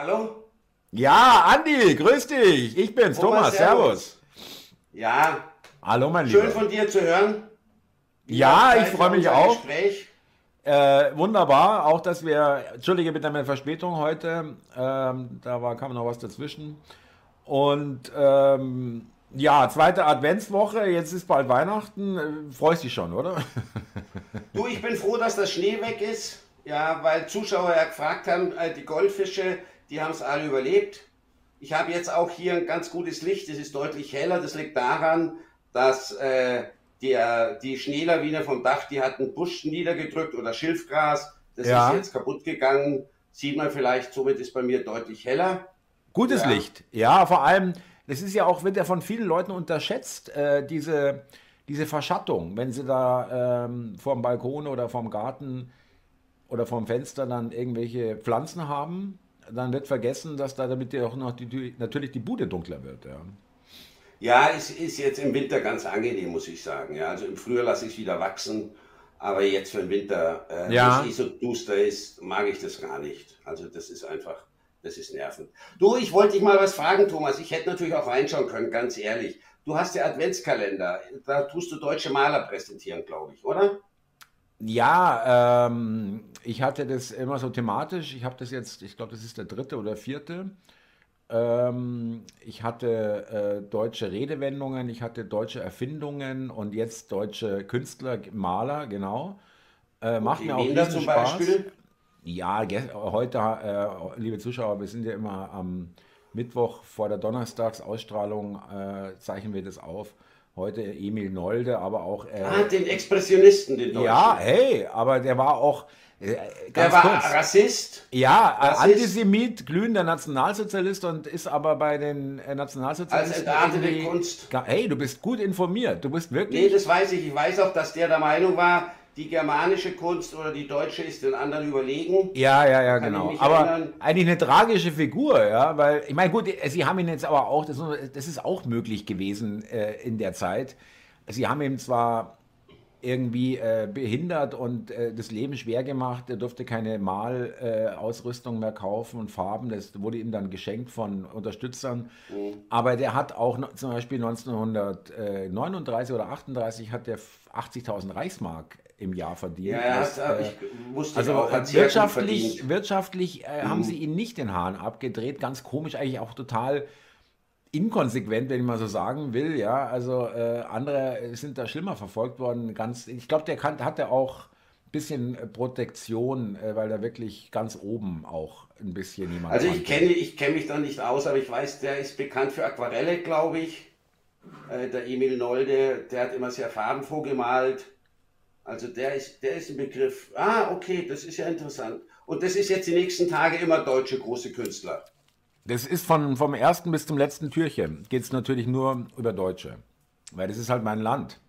Hallo? Ja, Andi, grüß dich. Ich bin's, Thomas, Thomas servus. Ja. Hallo, mein Lieber. Schön von dir zu hören. Ja, ich freue mich auch. Äh, wunderbar, auch dass wir, entschuldige bitte meine Verspätung heute, ähm, da war, kam noch was dazwischen. Und ähm, ja, zweite Adventswoche, jetzt ist bald Weihnachten. Äh, freust dich schon, oder? Du, ich bin froh, dass der Schnee weg ist. Ja, weil Zuschauer ja gefragt haben, äh, die Goldfische, die haben es alle überlebt. Ich habe jetzt auch hier ein ganz gutes Licht, es ist deutlich heller. Das liegt daran, dass äh, die, die Schneelawine vom Dach, die hatten Busch niedergedrückt oder Schilfgras. Das ja. ist jetzt kaputt gegangen. Sieht man vielleicht, somit ist bei mir deutlich heller. Gutes ja. Licht, ja, vor allem, das ist ja auch, wird ja von vielen Leuten unterschätzt, äh, diese, diese Verschattung, wenn sie da ähm, vorm Balkon oder vorm Garten oder vom Fenster dann irgendwelche Pflanzen haben, dann wird vergessen, dass da damit ja auch noch die, natürlich die Bude dunkler wird. Ja. ja, es ist jetzt im Winter ganz angenehm, muss ich sagen. Ja, also im Frühjahr lasse ich es wieder wachsen, aber jetzt für den Winter, äh, ja. es eh so duster ist, mag ich das gar nicht. Also das ist einfach, das ist nervend. Du, ich wollte dich mal was fragen, Thomas. Ich hätte natürlich auch reinschauen können, ganz ehrlich. Du hast ja Adventskalender. Da tust du deutsche Maler präsentieren, glaube ich, oder? Ja, ähm, ich hatte das immer so thematisch. Ich habe das jetzt, ich glaube, das ist der dritte oder vierte. Ähm, ich hatte äh, deutsche Redewendungen, ich hatte deutsche Erfindungen und jetzt deutsche Künstler, Maler, genau. Äh, macht mir auch riesen zum Spaß. Beispiel? Ja, heute, äh, liebe Zuschauer, wir sind ja immer am Mittwoch vor der Donnerstagsausstrahlung, äh, zeichnen wir das auf heute Emil Nolde, aber auch. Äh, ah, den Expressionisten, den Deutschen. Ja, hey, aber der war auch. Äh, der war kurz. Rassist? Ja, Rassist. Antisemit, glühender Nationalsozialist und ist aber bei den äh, Nationalsozialisten. Als entartete Kunst. Hey, du bist gut informiert. Du bist wirklich. Nee, das weiß ich. Ich weiß auch, dass der der Meinung war, die germanische Kunst oder die deutsche ist den anderen überlegen. Ja, ja, ja, genau. Aber erinnern. eigentlich eine tragische Figur, ja, weil, ich meine, gut, sie haben ihn jetzt aber auch, das, das ist auch möglich gewesen äh, in der Zeit. Sie haben ihm zwar irgendwie äh, behindert und äh, das Leben schwer gemacht. Er durfte keine Malausrüstung mehr kaufen und Farben. Das wurde ihm dann geschenkt von Unterstützern. Mhm. Aber der hat auch zum Beispiel 1939 oder 38 hat der 80.000 Reichsmark im Jahr verdient. Ja, das, äh, also auch, wirtschaftlich, wirtschaftlich äh, mhm. haben sie ihn nicht den Hahn abgedreht. Ganz komisch, eigentlich auch total inkonsequent, wenn ich mal so sagen will. Ja, also äh, andere sind da schlimmer verfolgt worden. Ganz, ich glaube, der kann, hatte auch ein bisschen Protektion, äh, weil da wirklich ganz oben auch ein bisschen jemand. Also ich kenne, ich kenne mich da nicht aus, aber ich weiß, der ist bekannt für Aquarelle, glaube ich. Äh, der Emil Nolde, der hat immer sehr farbenfroh gemalt. Also der ist, der ist ein Begriff. Ah, okay, das ist ja interessant. Und das ist jetzt die nächsten Tage immer deutsche große Künstler. Das ist von, vom ersten bis zum letzten Türchen. Geht es natürlich nur über Deutsche. Weil das ist halt mein Land.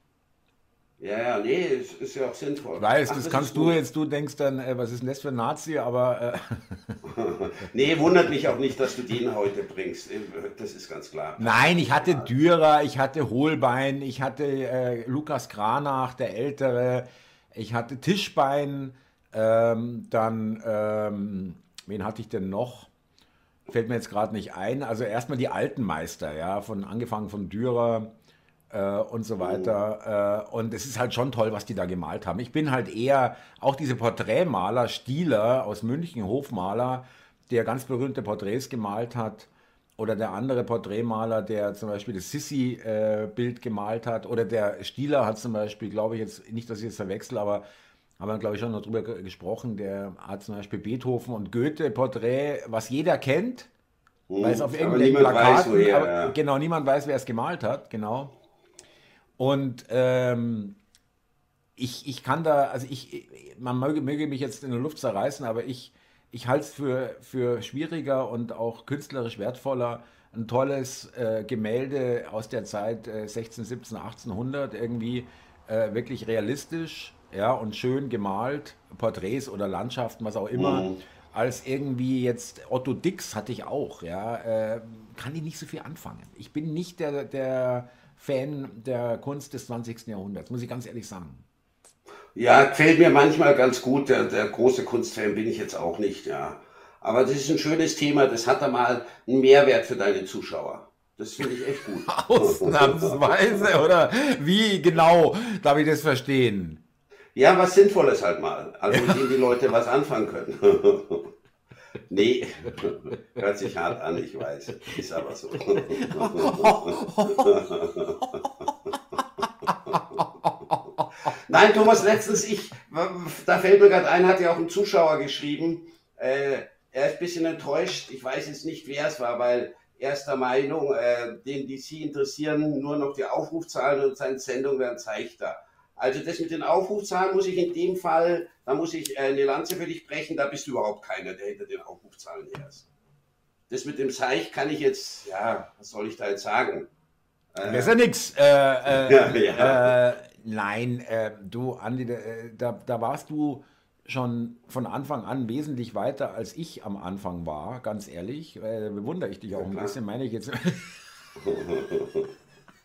Ja, ja, nee, es ist ja auch sinnvoll. Weißt, Ach, das, das kannst du jetzt, du denkst dann, äh, was ist denn das für ein Nazi, aber. Äh nee, wundert mich auch nicht, dass du den heute bringst. Das ist ganz klar. Nein, ich hatte Dürer, ich hatte Hohlbein, ich hatte äh, Lukas Kranach, der Ältere, ich hatte Tischbein, ähm, dann, ähm, wen hatte ich denn noch? Fällt mir jetzt gerade nicht ein. Also erstmal die alten Meister, ja, von angefangen von Dürer äh, und so weiter. Oh. Äh, und es ist halt schon toll, was die da gemalt haben. Ich bin halt eher auch diese Porträtmaler, Stieler aus München, Hofmaler, der ganz berühmte Porträts gemalt hat. Oder der andere Porträtmaler, der zum Beispiel das Sissi-Bild äh, gemalt hat. Oder der Stieler hat zum Beispiel, glaube ich jetzt, nicht, dass ich jetzt verwechsel, aber haben wir, glaube ich, schon noch drüber gesprochen. Der hat zum Beispiel Beethoven und Goethe Porträt, was jeder kennt, oh, weil es auf irgendeinem Plakat, weiß, ja. genau, niemand weiß, wer es gemalt hat, genau. Und ähm, ich, ich kann da, also ich, man möge, möge mich jetzt in der Luft zerreißen, aber ich, ich halte es für, für schwieriger und auch künstlerisch wertvoller, ein tolles äh, Gemälde aus der Zeit äh, 16, 17, 1800 irgendwie äh, wirklich realistisch ja, und schön gemalt, Porträts oder Landschaften, was auch immer, mhm. als irgendwie jetzt Otto Dix hatte ich auch, ja, äh, kann ich nicht so viel anfangen. Ich bin nicht der, der Fan der Kunst des 20. Jahrhunderts, muss ich ganz ehrlich sagen. Ja, gefällt mir manchmal ganz gut. Der, der große Kunstfan bin ich jetzt auch nicht, ja. Aber das ist ein schönes Thema, das hat da mal einen Mehrwert für deine Zuschauer. Das finde ich echt gut. Ausnahmsweise, oder? Wie genau darf ich das verstehen? Ja, was Sinnvolles halt mal. Also mit dem die Leute was anfangen können. nee, hört sich hart an, ich weiß. Ist aber so. Nein, Thomas, letztens, ich, da fällt mir gerade ein, hat ja auch ein Zuschauer geschrieben, äh, er ist ein bisschen enttäuscht. Ich weiß jetzt nicht, wer es war, weil er ist der Meinung, äh, den DC interessieren nur noch die Aufrufzahlen und seine Sendung werden zeichter. Also das mit den Aufrufzahlen muss ich in dem Fall, da muss ich äh, eine Lanze für dich brechen, da bist du überhaupt keiner, der hinter den Aufrufzahlen her ist. Das mit dem Seich kann ich jetzt, ja, was soll ich da jetzt sagen? Äh, ist ja nichts. Äh, äh, ja. Äh, nein, äh, du, Andi, da, da warst du schon von Anfang an wesentlich weiter, als ich am Anfang war, ganz ehrlich. Äh, bewundere ich dich auch ja, ein bisschen, meine ich jetzt.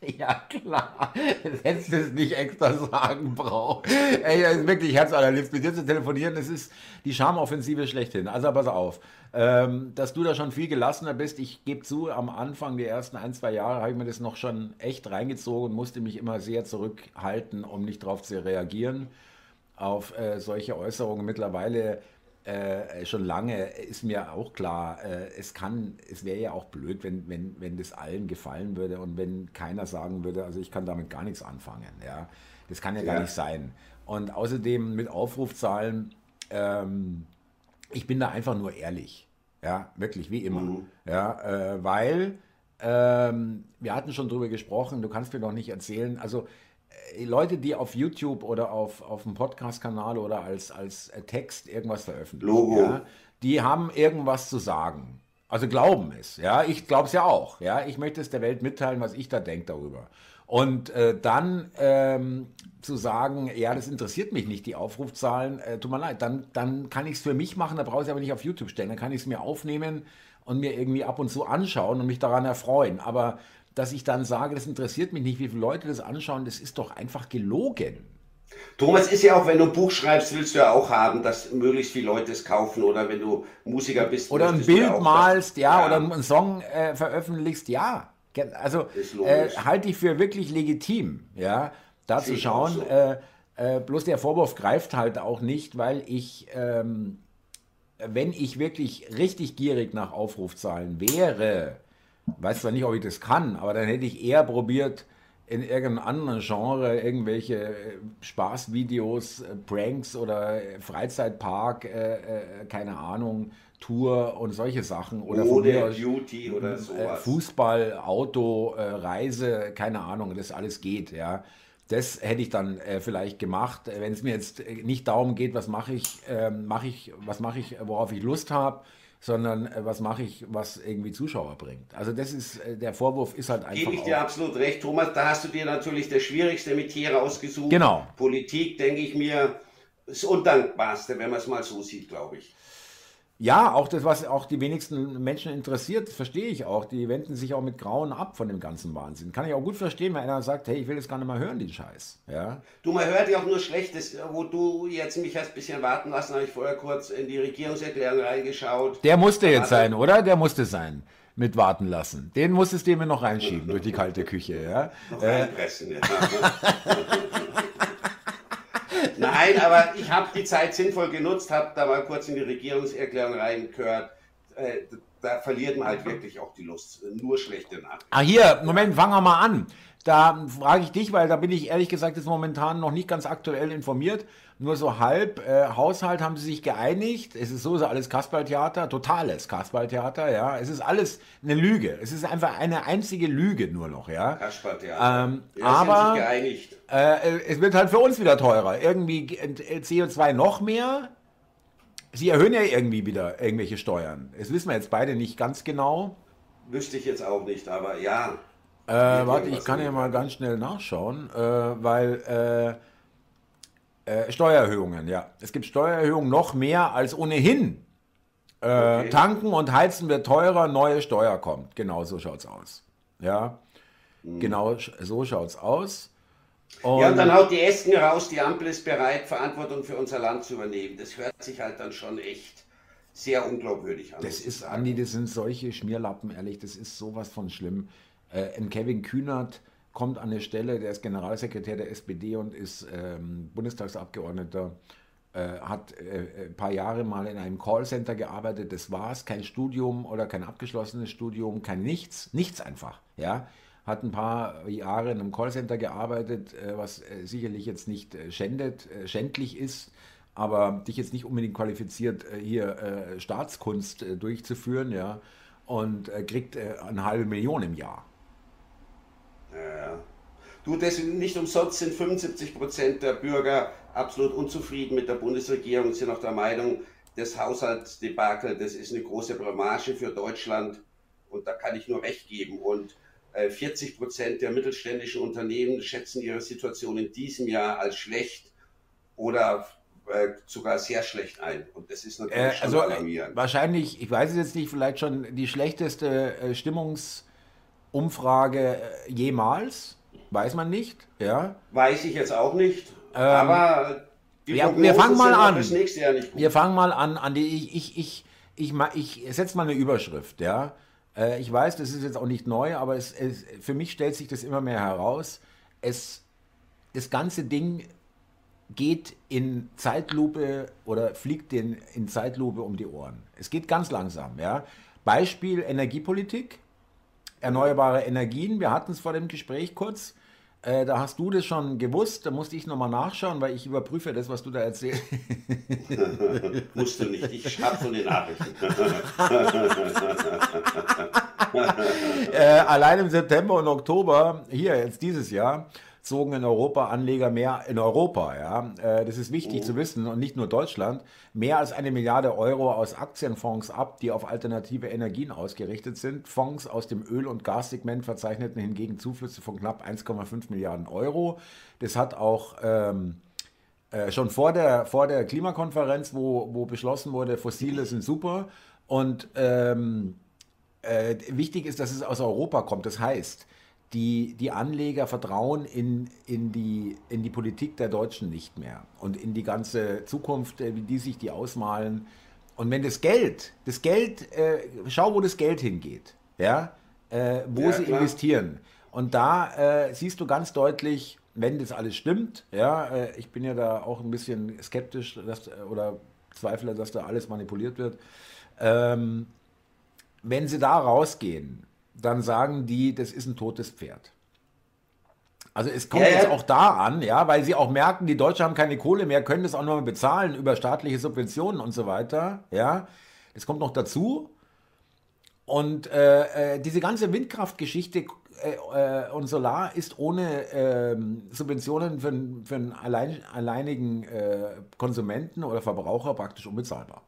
ja, klar. Das hättest du es nicht extra sagen braucht. Ey, das ist wirklich herzallerliebst. Mit dir zu telefonieren, das ist die Charmoffensive schlechthin. Also pass auf, ähm, dass du da schon viel gelassener bist. Ich gebe zu, am Anfang, die ersten ein, zwei Jahre, habe ich mir das noch schon echt reingezogen und musste mich immer sehr zurückhalten, um nicht darauf zu reagieren auf äh, solche Äußerungen. Mittlerweile äh, schon lange ist mir auch klar, äh, es kann, es wäre ja auch blöd, wenn, wenn, wenn das allen gefallen würde und wenn keiner sagen würde, also ich kann damit gar nichts anfangen. Ja? Das kann ja, ja. gar nicht sein. Und außerdem mit Aufrufzahlen, ähm, ich bin da einfach nur ehrlich. Ja, wirklich, wie immer. Mhm. Ja, äh, weil ähm, wir hatten schon drüber gesprochen, du kannst mir noch nicht erzählen, also äh, Leute, die auf YouTube oder auf, auf dem Podcast-Kanal oder als, als äh, Text irgendwas veröffentlichen, Logo. Ja, die haben irgendwas zu sagen. Also glauben es. Ja, ich glaube es ja auch. Ja, ich möchte es der Welt mitteilen, was ich da denke darüber. Und äh, dann ähm, zu sagen, ja, das interessiert mich nicht, die Aufrufzahlen, äh, tut mir leid, dann, dann kann ich es für mich machen, da brauche ich es aber nicht auf YouTube stellen, dann kann ich es mir aufnehmen und mir irgendwie ab und zu anschauen und mich daran erfreuen. Aber dass ich dann sage, das interessiert mich nicht, wie viele Leute das anschauen, das ist doch einfach gelogen. Thomas, ist ja auch, wenn du ein Buch schreibst, willst du ja auch haben, dass möglichst viele Leute es kaufen oder wenn du Musiker bist. Oder ein Bild ja malst, ja, ja, oder einen Song äh, veröffentlichst, ja. Also äh, halte ich für wirklich legitim, ja, da zu schauen. So. Äh, äh, bloß der Vorwurf greift halt auch nicht, weil ich, ähm, wenn ich wirklich richtig gierig nach Aufrufzahlen wäre, weiß zwar nicht, ob ich das kann, aber dann hätte ich eher probiert, in irgendeinem anderen Genre irgendwelche äh, Spaßvideos, äh, Pranks oder Freizeitpark, äh, äh, keine Ahnung, Tour und solche Sachen. Oder Oder Beauty oder sowas. Fußball, Auto, Reise, keine Ahnung, das alles geht, ja. Das hätte ich dann äh, vielleicht gemacht, wenn es mir jetzt nicht darum geht, was mache ich, äh, mache ich, was mache ich, worauf ich Lust habe, sondern äh, was mache ich, was irgendwie Zuschauer bringt. Also das ist, äh, der Vorwurf ist halt einfach. Gebe ich dir absolut recht, Thomas. Da hast du dir natürlich das schwierigste Metier rausgesucht. Genau. Politik, denke ich mir, das Undankbarste, wenn man es mal so sieht, glaube ich. Ja, auch das, was auch die wenigsten Menschen interessiert, verstehe ich auch. Die wenden sich auch mit Grauen ab von dem ganzen Wahnsinn. Kann ich auch gut verstehen, wenn einer sagt, hey, ich will das gar nicht mehr hören, den Scheiß. Ja? Du, man hört ja auch nur Schlechtes. Wo du jetzt mich hast ein bisschen warten lassen, habe ich vorher kurz in die Regierungserklärung reingeschaut. Der musste jetzt sein, oder? Der musste sein mit warten lassen. Den musstest du mir noch reinschieben durch die kalte Küche. Ja? Noch reinpressen, ja. Nein, aber ich habe die Zeit sinnvoll genutzt, habe da mal kurz in die Regierungserklärung reingehört. Äh, da verliert man halt wirklich auch die Lust. Nur schlechte Nachrichten. Ah, hier, Moment, fangen wir mal an. Da frage ich dich, weil da bin ich ehrlich gesagt jetzt momentan noch nicht ganz aktuell informiert. Nur so halb. Äh, Haushalt haben sie sich geeinigt. Es ist so, so alles Kasperltheater, totales Kasperltheater, ja. Es ist alles eine Lüge. Es ist einfach eine einzige Lüge nur noch, ja. Kasperltheater. Ähm, ja, aber äh, es wird halt für uns wieder teurer. Irgendwie CO2 noch mehr. Sie erhöhen ja irgendwie wieder irgendwelche Steuern. Das wissen wir jetzt beide nicht ganz genau. Wüsste ich jetzt auch nicht, aber ja. Äh, warte, ich kann ja mal ganz schnell nachschauen, äh, weil äh, Steuererhöhungen, ja. Es gibt Steuererhöhungen noch mehr als ohnehin. Äh, okay. Tanken und Heizen wird teurer, neue Steuer kommt. Genau so schaut's aus. Ja, mhm. genau so schaut's aus. Und ja, und dann haut die Esken raus, die Ampel ist bereit, Verantwortung für unser Land zu übernehmen. Das hört sich halt dann schon echt sehr unglaubwürdig an. Das ist. Andi, das sind solche Schmierlappen, ehrlich, das ist sowas von schlimm. Äh, ein Kevin Kühnert kommt an eine Stelle, der ist Generalsekretär der SPD und ist ähm, Bundestagsabgeordneter, äh, hat äh, ein paar Jahre mal in einem Callcenter gearbeitet, das war es, kein Studium oder kein abgeschlossenes Studium, kein nichts, nichts einfach, ja. Hat ein paar Jahre in einem Callcenter gearbeitet, äh, was äh, sicherlich jetzt nicht äh, schändet, schändlich ist, aber dich jetzt nicht unbedingt qualifiziert, hier Staatskunst durchzuführen, ja, und kriegt eine halbe Million im Jahr. Ja. Du, das nicht umsonst sind 75 Prozent der Bürger absolut unzufrieden mit der Bundesregierung und sind auch der Meinung, das Haushaltsdebakel, das ist eine große Blamage für Deutschland und da kann ich nur recht geben. Und 40 äh, Prozent der mittelständischen Unternehmen schätzen ihre Situation in diesem Jahr als schlecht oder äh, sogar sehr schlecht ein. Und das ist natürlich äh, also, schon alarmierend. Wahrscheinlich, ich weiß es jetzt nicht, vielleicht schon die schlechteste äh, Stimmungsumfrage äh, jemals. Weiß man nicht, ja. Weiß ich jetzt auch nicht. Ähm, aber ja, wir fangen mal an. Wir fangen mal an, an die ich ich ich ich, ich, ich setze mal eine Überschrift, ja. Äh, ich weiß, das ist jetzt auch nicht neu, aber es, es, für mich stellt sich das immer mehr heraus. Es, das ganze Ding geht in Zeitlupe oder fliegt den in Zeitlupe um die Ohren. Es geht ganz langsam. Ja? Beispiel Energiepolitik, erneuerbare Energien. Wir hatten es vor dem Gespräch kurz. Äh, da hast du das schon gewusst, da musste ich nochmal nachschauen, weil ich überprüfe das, was du da erzählst. Wusste nicht, ich habe von den Nachrichten. äh, allein im September und Oktober, hier jetzt dieses Jahr, zogen in Europa Anleger mehr in Europa. Ja? Äh, das ist wichtig oh. zu wissen und nicht nur Deutschland. Mehr als eine Milliarde Euro aus Aktienfonds ab, die auf alternative Energien ausgerichtet sind. Fonds aus dem Öl- und Gassegment verzeichneten hingegen Zuflüsse von knapp 1,5 Milliarden Euro. Das hat auch ähm, äh, schon vor der, vor der Klimakonferenz, wo, wo beschlossen wurde, Fossile sind super. Und ähm, äh, wichtig ist, dass es aus Europa kommt. Das heißt, die, die Anleger vertrauen in, in, die, in die Politik der Deutschen nicht mehr und in die ganze Zukunft, äh, wie die sich die ausmalen. Und wenn das Geld, das Geld, äh, schau, wo das Geld hingeht, ja, äh, wo ja, sie klar. investieren. Und da äh, siehst du ganz deutlich, wenn das alles stimmt, ja, äh, ich bin ja da auch ein bisschen skeptisch dass, oder zweifle, dass da alles manipuliert wird. Ähm, wenn sie da rausgehen dann sagen die, das ist ein totes Pferd. Also es kommt ja, jetzt auch da an, ja, weil sie auch merken, die Deutschen haben keine Kohle mehr, können das auch nur bezahlen über staatliche Subventionen und so weiter, ja. Das kommt noch dazu. Und äh, äh diese ganze Windkraftgeschichte äh, äh, und Solar ist ohne ähm, Subventionen für, für einen allein, alleinigen äh, Konsumenten oder Verbraucher praktisch unbezahlbar.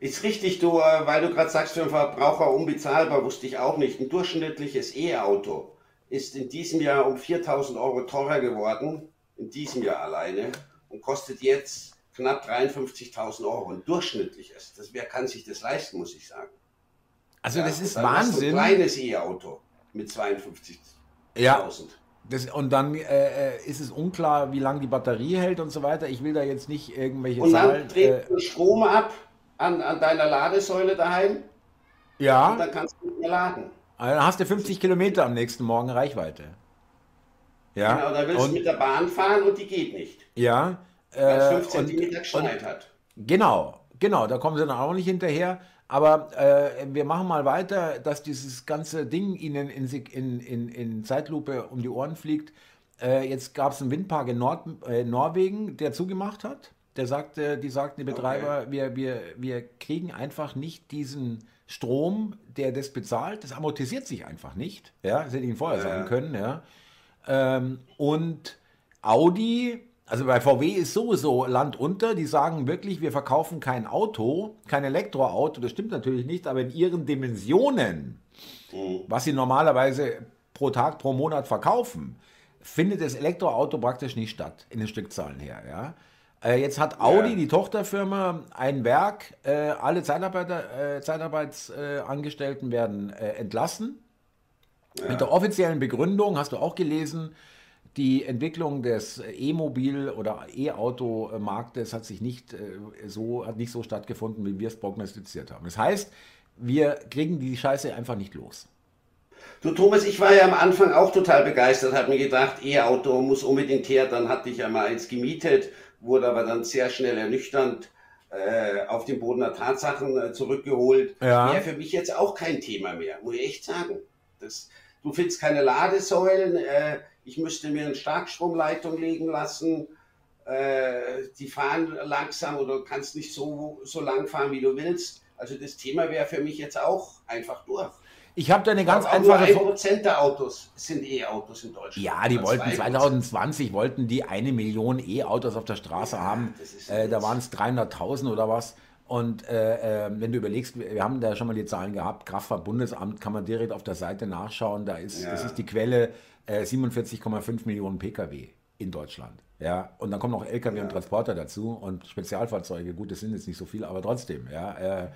Ist richtig, du, äh, weil du gerade sagst, für einen Verbraucher unbezahlbar, wusste ich auch nicht. Ein durchschnittliches E-Auto ist in diesem Jahr um 4000 Euro teurer geworden, in diesem Jahr alleine, und kostet jetzt knapp 53.000 Euro. Ein durchschnittliches. Das, wer kann sich das leisten, muss ich sagen. Also, ja, das ist Wahnsinn. Ein kleines E-Auto mit 52.000. Ja. Das, und dann äh, äh, ist es unklar, wie lange die Batterie hält und so weiter. Ich will da jetzt nicht irgendwelche und Zahlen. Und dann dreht äh, Strom ab an, an deiner Ladesäule daheim. Ja. Und dann kannst du nicht mehr laden. Also dann hast du 50 Kilometer am nächsten Morgen Reichweite. Ja. Genau, da willst und, du mit der Bahn fahren und die geht nicht. Ja. Weil es 5 cm geschneit hat. Genau, genau, da kommen sie dann auch nicht hinterher. Aber äh, wir machen mal weiter, dass dieses ganze Ding ihnen in, in, in, in Zeitlupe um die Ohren fliegt. Äh, jetzt gab es einen Windpark in Nord, äh, Norwegen, der zugemacht hat. Der sagte, die sagten, die Betreiber, okay. wir, wir, wir kriegen einfach nicht diesen Strom, der das bezahlt. Das amortisiert sich einfach nicht. Ja, das hätte ich Ihnen vorher ja. sagen können. Ja. Ähm, und Audi, also bei VW ist sowieso Land unter. Die sagen wirklich, wir verkaufen kein Auto, kein Elektroauto. Das stimmt natürlich nicht, aber in ihren Dimensionen, mhm. was sie normalerweise pro Tag, pro Monat verkaufen, findet das Elektroauto praktisch nicht statt in den Stückzahlen her. Ja. Äh, jetzt hat Audi, ja. die Tochterfirma, ein Werk. Äh, alle Zeitarbeiter, äh, Zeitarbeitsangestellten werden entlassen. Ja. Mit der offiziellen Begründung, hast du auch gelesen, die Entwicklung des E-Mobil- oder E-Auto-Marktes hat sich nicht so, hat nicht so stattgefunden, wie wir es prognostiziert haben. Das heißt, wir kriegen die Scheiße einfach nicht los. Du Thomas, ich war ja am Anfang auch total begeistert, habe mir gedacht, E-Auto muss unbedingt her. Dann hatte ich ja mal eins gemietet, wurde aber dann sehr schnell ernüchternd äh, auf den Boden der Tatsachen äh, zurückgeholt. Ja. Wäre für mich jetzt auch kein Thema mehr, muss ich echt sagen. Das, du findest keine Ladesäulen, äh, ich müsste mir eine Starkstromleitung legen lassen. Äh, die fahren langsam oder du kannst nicht so, so lang fahren, wie du willst. Also das Thema wäre für mich jetzt auch einfach durch. Ich habe da eine ganz einfache. Nur 1% der Autos sind E-Autos in Deutschland. Ja, die wollten 2020 wollten die eine Million E-Autos auf der Straße ja, haben. Äh, da waren es 300.000 oder was. Und äh, äh, wenn du überlegst, wir haben da schon mal die Zahlen gehabt, Kraftfahrtbundesamt kann man direkt auf der Seite nachschauen. Da ist, ja. das ist die Quelle 47,5 äh, Millionen Pkw in Deutschland. Ja, und dann kommen noch Lkw ja. und Transporter dazu und Spezialfahrzeuge. Gut, das sind jetzt nicht so viele, aber trotzdem. Ja, äh,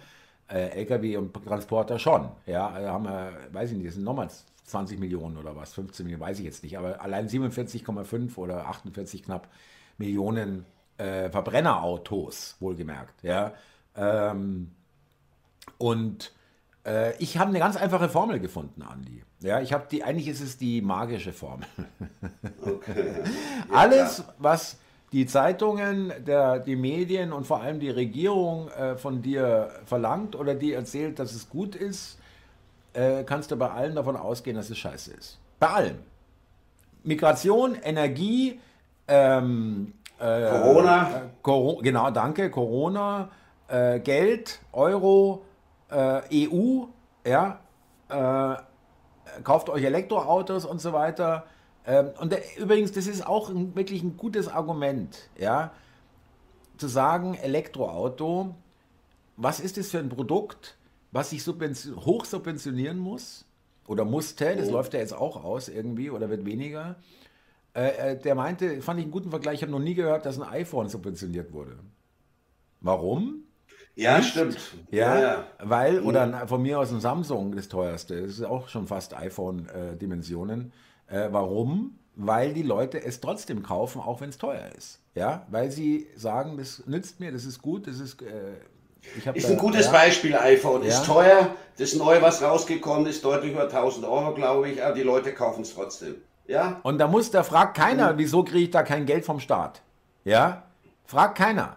Lkw und Transporter schon. Ja, da haben wir, weiß ich nicht, das sind nochmal 20 Millionen oder was, 15 Millionen, weiß ich jetzt nicht, aber allein 47,5 oder 48 knapp Millionen äh, Verbrennerautos, wohlgemerkt. Ja, ähm, und äh, ich habe eine ganz einfache Formel gefunden, Andi. Ja, ich habe die, eigentlich ist es die magische Formel. Okay. Ja, Alles, was die Zeitungen, der, die Medien und vor allem die Regierung äh, von dir verlangt oder die erzählt, dass es gut ist, äh, kannst du bei allen davon ausgehen, dass es scheiße ist. Bei allem. Migration, Energie, ähm, äh, Corona. Cor genau, danke, Corona, äh, Geld, Euro, äh, EU, ja, äh, kauft euch Elektroautos und so weiter. Ähm, und der, übrigens, das ist auch ein, wirklich ein gutes Argument, ja, zu sagen, Elektroauto, was ist das für ein Produkt, was sich subvention, hoch subventionieren muss oder musste, das oh. läuft ja jetzt auch aus irgendwie oder wird weniger. Äh, äh, der meinte, fand ich einen guten Vergleich, ich habe noch nie gehört, dass ein iPhone subventioniert wurde. Warum? Ja, Nicht? stimmt. Ja, ja, weil, mhm. oder von mir aus ein Samsung das teuerste, das ist auch schon fast iPhone-Dimensionen. Äh, äh, warum? Weil die Leute es trotzdem kaufen, auch wenn es teuer ist. Ja, weil sie sagen, das nützt mir, das ist gut, das ist. Äh, ist ein gutes ja, Beispiel, iPhone. Ja. Ist teuer, das neue, was rausgekommen ist, deutlich über 1000 Euro, glaube ich, aber die Leute kaufen es trotzdem. Ja? Und da muss, da fragt keiner, mhm. wieso kriege ich da kein Geld vom Staat? Ja? Fragt keiner.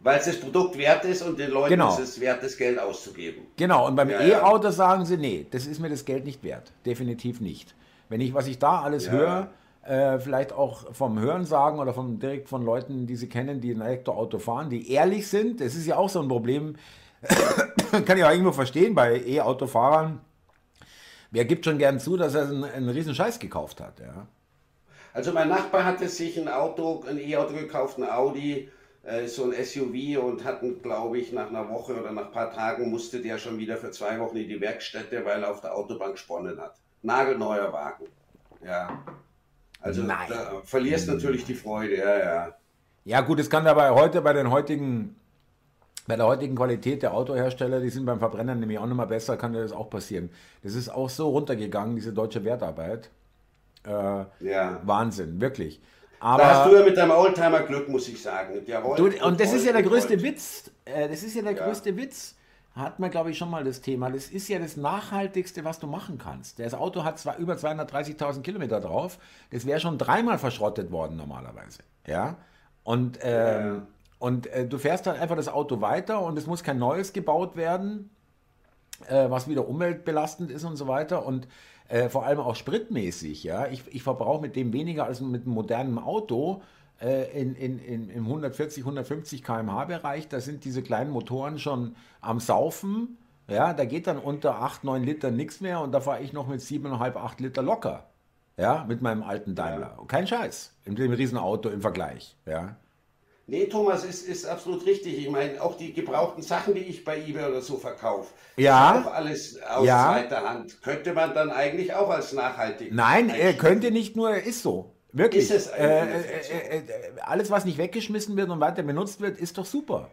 Weil es das Produkt wert ist und den Leuten genau. ist es wert, das Geld auszugeben. Genau, und beim ja, E-Auto sagen sie, nee, das ist mir das Geld nicht wert. Definitiv nicht. Wenn ich, was ich da alles ja. höre, äh, vielleicht auch vom Hören sagen oder vom, direkt von Leuten, die sie kennen, die ein Elektroauto fahren, die ehrlich sind, das ist ja auch so ein Problem, kann ich auch irgendwo verstehen bei E-Autofahrern. Wer gibt schon gern zu, dass er einen, einen riesen Scheiß gekauft hat, ja? Also mein Nachbar hatte sich ein Auto, ein E-Auto gekauft, ein Audi, äh, so ein SUV und hatten, glaube ich, nach einer Woche oder nach ein paar Tagen musste der schon wieder für zwei Wochen in die Werkstätte, weil er auf der Autobahn gesponnen hat nagelneuer Wagen. Ja. Also Nein. da verlierst natürlich die Freude, ja, ja. Ja, gut, es kann dabei heute bei den heutigen, bei der heutigen Qualität der Autohersteller, die sind beim Verbrenner nämlich auch nochmal besser, kann das auch passieren. Das ist auch so runtergegangen, diese deutsche Wertarbeit. Äh, ja. Wahnsinn, wirklich. Aber, da hast du ja mit deinem Oldtimer Glück, muss ich sagen. Du, und das ist ja der größte Witz. Äh, das ist ja der größte Witz hat man, glaube ich, schon mal das Thema. Das ist ja das Nachhaltigste, was du machen kannst. Das Auto hat zwar über 230.000 Kilometer drauf. Das wäre schon dreimal verschrottet worden normalerweise. Ja. Und, äh, ja. und äh, du fährst dann einfach das Auto weiter und es muss kein neues gebaut werden, äh, was wieder umweltbelastend ist und so weiter. Und äh, vor allem auch spritmäßig. Ja. Ich, ich verbrauche mit dem weniger als mit einem modernen Auto. Äh, in, in, in, im 140, 150 km/h Bereich, da sind diese kleinen Motoren schon am Saufen. Ja, da geht dann unter 8, 9 Liter nichts mehr und da fahre ich noch mit 7,5, 8 Liter locker. Ja, mit meinem alten Daimler. Ja. Kein Scheiß. In dem Riesenauto im Vergleich. Ja. Nee, Thomas, ist, ist absolut richtig. Ich meine, auch die gebrauchten Sachen, die ich bei eBay oder so verkaufe, ja. auch alles aus ja. zweiter Hand. Könnte man dann eigentlich auch als nachhaltig. Nein, er könnte nicht nur, ist so. Wirklich. Es äh, äh, äh, äh, alles, was nicht weggeschmissen wird und weiter benutzt wird, ist doch super.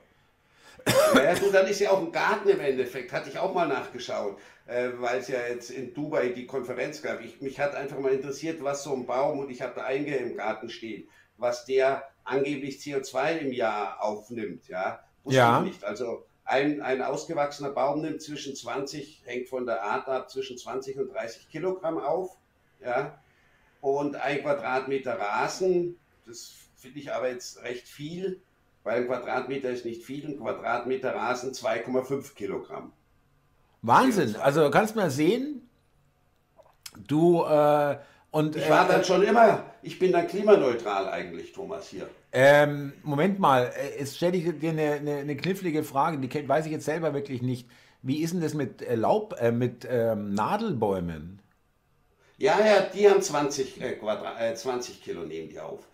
Ja, du, dann ist ja auch ein Garten im Endeffekt, hatte ich auch mal nachgeschaut, äh, weil es ja jetzt in Dubai die Konferenz gab. Ich, mich hat einfach mal interessiert, was so ein Baum, und ich habe da einige im Garten stehen, was der angeblich CO2 im Jahr aufnimmt. Ja, Wusste ja. ich nicht. Also ein, ein ausgewachsener Baum nimmt zwischen 20, hängt von der Art ab, zwischen 20 und 30 Kilogramm auf. Ja, und ein Quadratmeter Rasen, das finde ich aber jetzt recht viel, weil ein Quadratmeter ist nicht viel, ein Quadratmeter Rasen 2,5 Kilogramm. Wahnsinn, also kannst du mal sehen, du äh, und. Ich war äh, dann schon immer, ich bin dann klimaneutral eigentlich, Thomas, hier. Ähm, Moment mal, äh, jetzt stelle ich dir eine, eine, eine, knifflige Frage, die weiß ich jetzt selber wirklich nicht. Wie ist denn das mit äh, Laub, äh, mit ähm, Nadelbäumen? Ja, ja, die haben 20, äh, Quadrat, 20 Kilo nehmen die auf.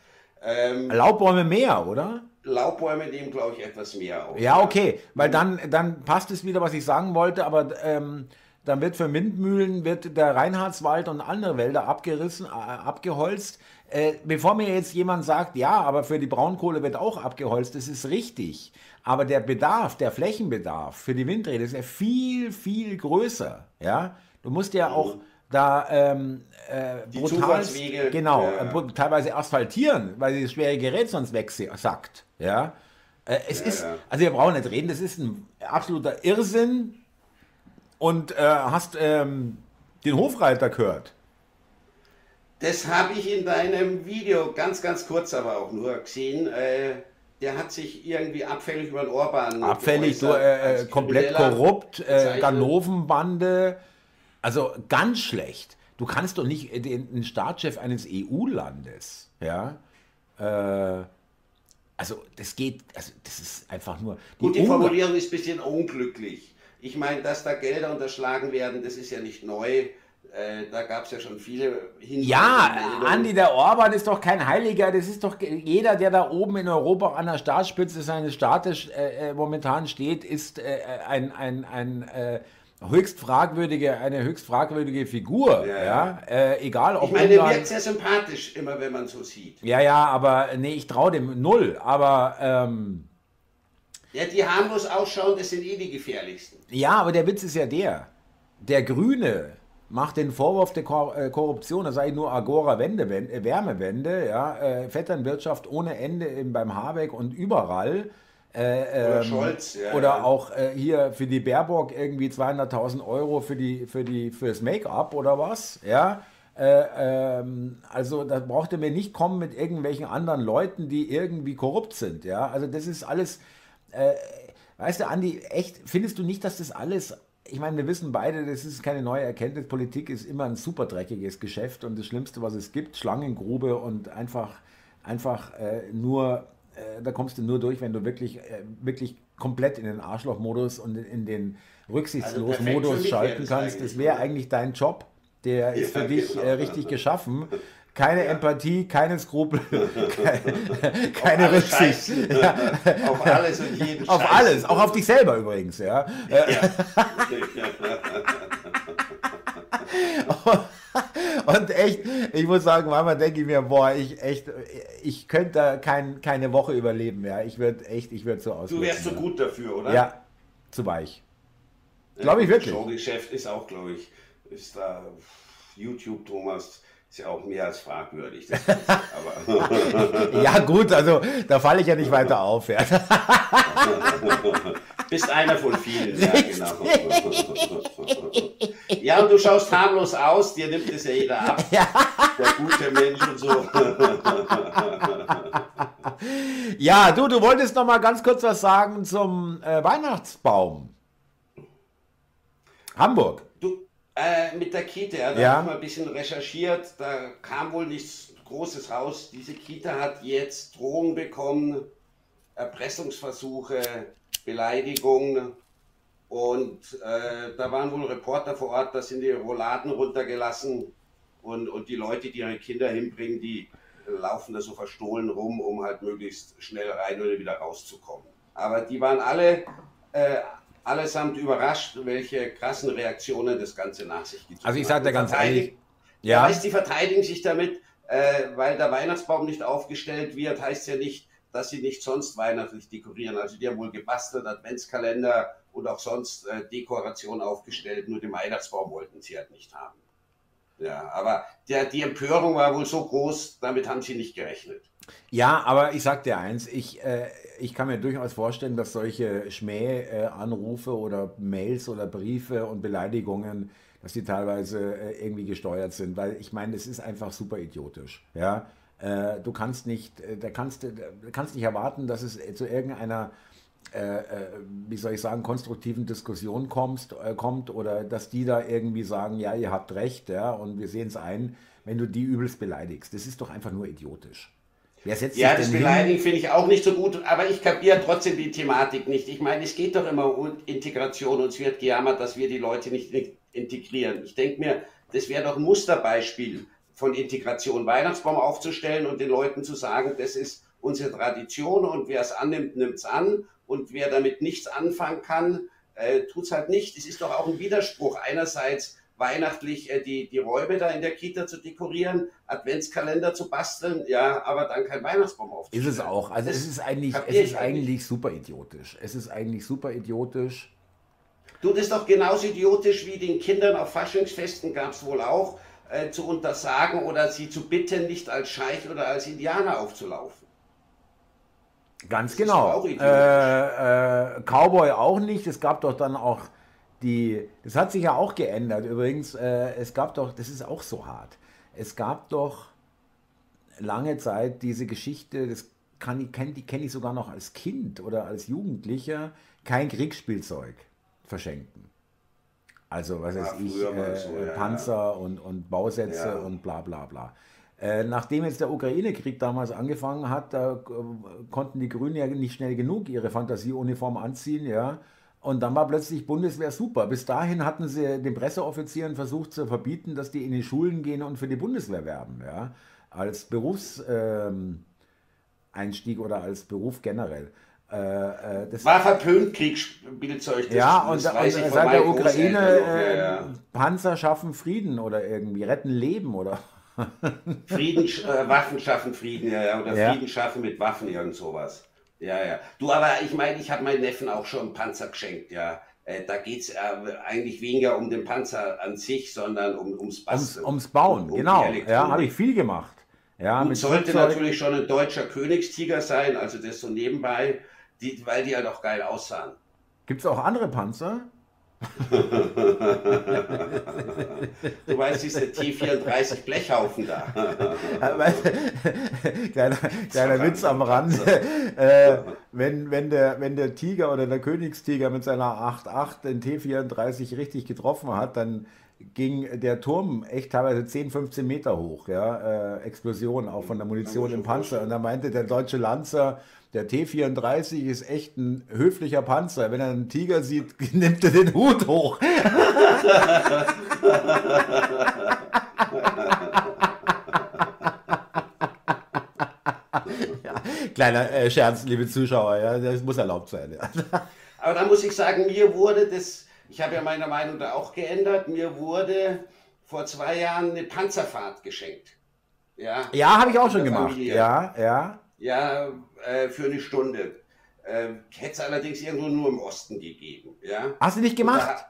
Ähm, Laubbäume mehr, oder? Laubbäume nehmen, glaube ich, etwas mehr auf. Ja, okay, weil dann, dann passt es wieder, was ich sagen wollte, aber ähm, dann wird für Windmühlen wird der Reinhardswald und andere Wälder abgerissen, äh, abgeholzt. Äh, bevor mir jetzt jemand sagt, ja, aber für die Braunkohle wird auch abgeholzt, das ist richtig. Aber der Bedarf, der Flächenbedarf für die Windräder ist ja viel, viel größer. Ja? Du musst ja auch da ähm, äh, brutal, genau, ja, ja. Äh, teilweise asphaltieren, weil das schwere Gerät sonst wegsackt. Ja? Äh, es ja, ist, also wir brauchen nicht reden, das ist ein absoluter Irrsinn. Und äh, hast ähm, den Hofreiter gehört? Das habe ich in deinem Video ganz, ganz kurz aber auch nur gesehen. Äh, der hat sich irgendwie abfällig über den Orban. Abfällig, so, äh, komplett korrupt, Ganovenbande. Also ganz schlecht. Du kannst doch nicht den, den Staatschef eines EU-Landes, ja, äh, also das geht, also das ist einfach nur. Die Gut, die Formulierung ist ein bisschen unglücklich. Ich meine, dass da Gelder unterschlagen werden, das ist ja nicht neu. Äh, da gab es ja schon viele Hinweise. Ja, Andi, der Orban ist doch kein Heiliger. Das ist doch jeder, der da oben in Europa an der Staatsspitze seines Staates äh, äh momentan steht, ist äh, ein, ein, ein höchst fragwürdige, eine höchst fragwürdige Figur. Ja, ja. Äh, egal ob. Ich meine, der wirkt sehr sympathisch, immer wenn man so sieht. Ja, ja, aber nee, ich traue dem null. Aber. Ähm, ja, die harmlos ausschauen, das sind eh die gefährlichsten. Ja, aber der Witz ist ja der. Der Grüne macht den Vorwurf der Kor äh, Korruption, das sei nur Agora-Wende, Wärmewende, ja, äh, Vetternwirtschaft ohne Ende beim Habeck und überall. Äh, oder ähm, Scholz, ja, Oder ja. auch äh, hier für die Baerbock irgendwie 200.000 Euro für die, für die, fürs Make-up oder was, ja. Äh, ähm, also da braucht ihr mir nicht kommen mit irgendwelchen anderen Leuten, die irgendwie korrupt sind, ja. Also das ist alles, äh, weißt du, Andi, echt, findest du nicht, dass das alles ich meine, wir wissen beide, das ist keine neue Erkenntnis. Politik ist immer ein super dreckiges Geschäft und das Schlimmste, was es gibt, Schlangengrube und einfach, einfach äh, nur äh, da kommst du nur durch, wenn du wirklich, äh, wirklich komplett in den Arschloch-Modus und in den rücksichtslosen also Modus schalten kannst. Das wäre eigentlich dein Job. Der ist ja, für dich genau. äh, richtig geschaffen. Keine ja. Empathie, keine Skrupel, keine, keine Rücksicht. Ja. Auf alles und jeden Auf Scheiß. alles, auch auf dich selber übrigens, ja. ja. Und echt, ich muss sagen, manchmal denke ich mir, boah, ich echt, ich könnte kein, keine Woche überleben, ja. Ich würde echt, ich würde so aus. Du wärst so gut dafür, oder? Ja, zu weich. Glaube ich wirklich. Showgeschäft ist auch, glaube ich, ist da YouTube, Thomas, ist ja auch mehr als fragwürdig. ja, gut, also da falle ich ja nicht weiter auf. Ja. Bist einer von vielen, ja, genau. Ja, und du schaust harmlos aus, dir nimmt es ja jeder ab. Ja. Der gute Mensch und so. ja, du, du wolltest noch mal ganz kurz was sagen zum äh, Weihnachtsbaum. Hamburg. Äh, mit der Kita, ja, da ja. habe ich mal ein bisschen recherchiert, da kam wohl nichts Großes raus. Diese Kita hat jetzt Drohungen bekommen, Erpressungsversuche, Beleidigungen und äh, da waren wohl Reporter vor Ort, da sind die Rolladen runtergelassen und, und die Leute, die ihre Kinder hinbringen, die laufen da so verstohlen rum, um halt möglichst schnell rein oder wieder rauszukommen. Aber die waren alle äh, allesamt überrascht, welche krassen Reaktionen das Ganze nach sich gibt. Also ich sage dir ganz ehrlich, ja. Weißt, die verteidigen sich damit, äh, weil der Weihnachtsbaum nicht aufgestellt wird, heißt ja nicht, dass sie nicht sonst weihnachtlich dekorieren. Also die haben wohl gebastelt, Adventskalender und auch sonst äh, Dekoration aufgestellt, nur den Weihnachtsbaum wollten sie halt nicht haben. Ja, aber der, die Empörung war wohl so groß, damit haben sie nicht gerechnet. Ja, aber ich sag dir eins, ich, äh, ich kann mir durchaus vorstellen, dass solche Schmähanrufe äh, oder Mails oder Briefe und Beleidigungen, dass die teilweise äh, irgendwie gesteuert sind, weil ich meine, es ist einfach super idiotisch. Ja, äh, du kannst nicht, äh, da kannst, da kannst nicht erwarten, dass es zu irgendeiner äh, wie soll ich sagen, konstruktiven Diskussion kommst, äh, kommt oder dass die da irgendwie sagen, ja, ihr habt recht, ja, und wir sehen es ein, wenn du die übelst beleidigst. Das ist doch einfach nur idiotisch. Wer setzt ja, das Beleidigen finde ich auch nicht so gut, aber ich kapiere trotzdem die Thematik nicht. Ich meine, es geht doch immer um Integration und es wird gejammert, dass wir die Leute nicht integrieren. Ich denke mir, das wäre doch ein Musterbeispiel von Integration, Weihnachtsbaum aufzustellen und den Leuten zu sagen, das ist unsere Tradition und wer es annimmt, nimmt es an und wer damit nichts anfangen kann, äh, tut es halt nicht. Es ist doch auch ein Widerspruch. Einerseits weihnachtlich äh, die, die Räume da in der Kita zu dekorieren, Adventskalender zu basteln, ja, aber dann kein Weihnachtsbaum aufzustellen. Ist es auch. Also das es ist eigentlich, es ist eigentlich super idiotisch. Es ist eigentlich super idiotisch. Du, das ist doch genauso idiotisch wie den Kindern auf Faschingsfesten gab es wohl auch, äh, zu untersagen oder sie zu bitten, nicht als Scheich oder als Indianer aufzulaufen. Ganz das genau. Äh, äh, Cowboy auch nicht. Es gab doch dann auch die, das hat sich ja auch geändert. Übrigens, äh, es gab doch, das ist auch so hart. Es gab doch lange Zeit diese Geschichte, das kann ich, kenn, die kenne ich sogar noch als Kind oder als Jugendlicher, kein Kriegsspielzeug verschenken. Also, was weiß ja, ich, äh, so, ja, Panzer ja. Und, und Bausätze und bla bla bla. Äh, nachdem jetzt der Ukraine-Krieg damals angefangen hat, da äh, konnten die Grünen ja nicht schnell genug ihre Fantasieuniform anziehen, ja. Und dann war plötzlich Bundeswehr super. Bis dahin hatten sie den Presseoffizieren versucht zu verbieten, dass die in die Schulen gehen und für die Bundeswehr werben, ja. Als Berufseinstieg ähm, oder als Beruf generell. Äh, äh, war verpönt Kriegsspielzeug. Ja, und, und seit der Ukraine äh, ja, ja. Panzer schaffen Frieden oder irgendwie, retten Leben oder Frieden, äh, Waffen schaffen Frieden, ja, ja, oder ja. Frieden schaffen mit Waffen, irgend sowas. Ja, ja. Du, aber ich meine, ich habe meinen Neffen auch schon einen Panzer geschenkt, ja. Äh, da geht es äh, eigentlich weniger um den Panzer an sich, sondern um, ums Basteln. Ums, ums Bauen, um, genau. Ja, habe ich viel gemacht. Ja, Und sollte Flugzeug. natürlich schon ein deutscher Königstiger sein, also das so nebenbei, die, weil die halt auch geil aussahen. Gibt es auch andere Panzer? Du weißt, dieser T34 Blechhaufen da. kleiner kleiner Witz am Rand. Äh, wenn, wenn, der, wenn der Tiger oder der Königstiger mit seiner 8.8 den T34 richtig getroffen hat, dann ging der Turm echt teilweise 10, 15 Meter hoch. Ja? Äh, Explosion auch von der Munition im Panzer. Und da meinte der deutsche Lanzer, der T34 ist echt ein höflicher Panzer. Wenn er einen Tiger sieht, nimmt er den Hut hoch. ja, kleiner äh, Scherz, liebe Zuschauer, ja, das muss erlaubt sein. Ja. Aber da muss ich sagen, mir wurde das, ich habe ja meine Meinung da auch geändert, mir wurde vor zwei Jahren eine Panzerfahrt geschenkt. Ja, ja habe ich auch schon gemacht. Familie. Ja, ja ja, äh, für eine Stunde. Äh, Hätte es allerdings irgendwo nur im Osten gegeben. Ja? Hast du nicht gemacht?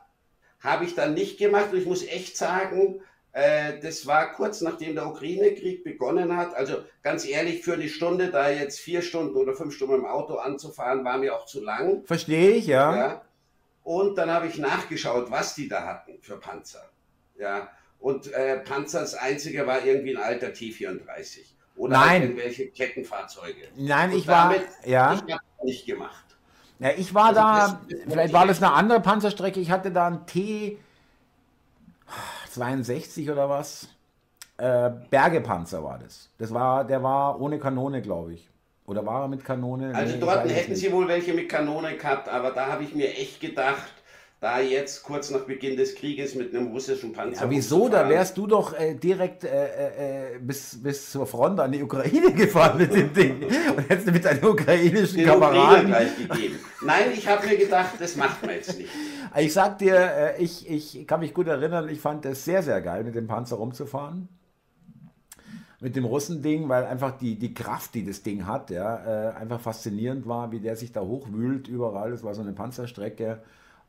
Habe ich dann nicht gemacht und ich muss echt sagen, äh, das war kurz nachdem der Ukraine-Krieg begonnen hat. Also ganz ehrlich, für eine Stunde, da jetzt vier Stunden oder fünf Stunden im Auto anzufahren, war mir auch zu lang. Verstehe ich, ja. ja? Und dann habe ich nachgeschaut, was die da hatten für Panzer. Ja. Und äh, Panzer, das einzige war irgendwie ein alter T34. Oder Nein. irgendwelche Kettenfahrzeuge. Nein, Und ich war. Ja. Ich habe nicht gemacht. Ja, ich war also da, vielleicht war das eine andere Panzerstrecke. Ich hatte da einen T62 oder was. Äh, Bergepanzer war das. Das war, der war ohne Kanone, glaube ich. Oder war er mit Kanone? Also nee, dort hätten sie wohl welche mit Kanone gehabt, aber da habe ich mir echt gedacht, da jetzt kurz nach Beginn des Krieges mit einem russischen Panzer. Ja, wieso? Da wärst du doch äh, direkt äh, äh, bis, bis zur Front an die Ukraine gefahren mit dem Ding und hättest mit deinen ukrainischen Den Kameraden. gleich gegeben. Nein, ich habe mir gedacht, das macht man jetzt nicht. Ich sag dir, äh, ich, ich kann mich gut erinnern, ich fand es sehr, sehr geil, mit dem Panzer rumzufahren. mit dem Russen-Ding, weil einfach die, die Kraft, die das Ding hat, ja, äh, einfach faszinierend war, wie der sich da hochwühlt überall. Es war so eine Panzerstrecke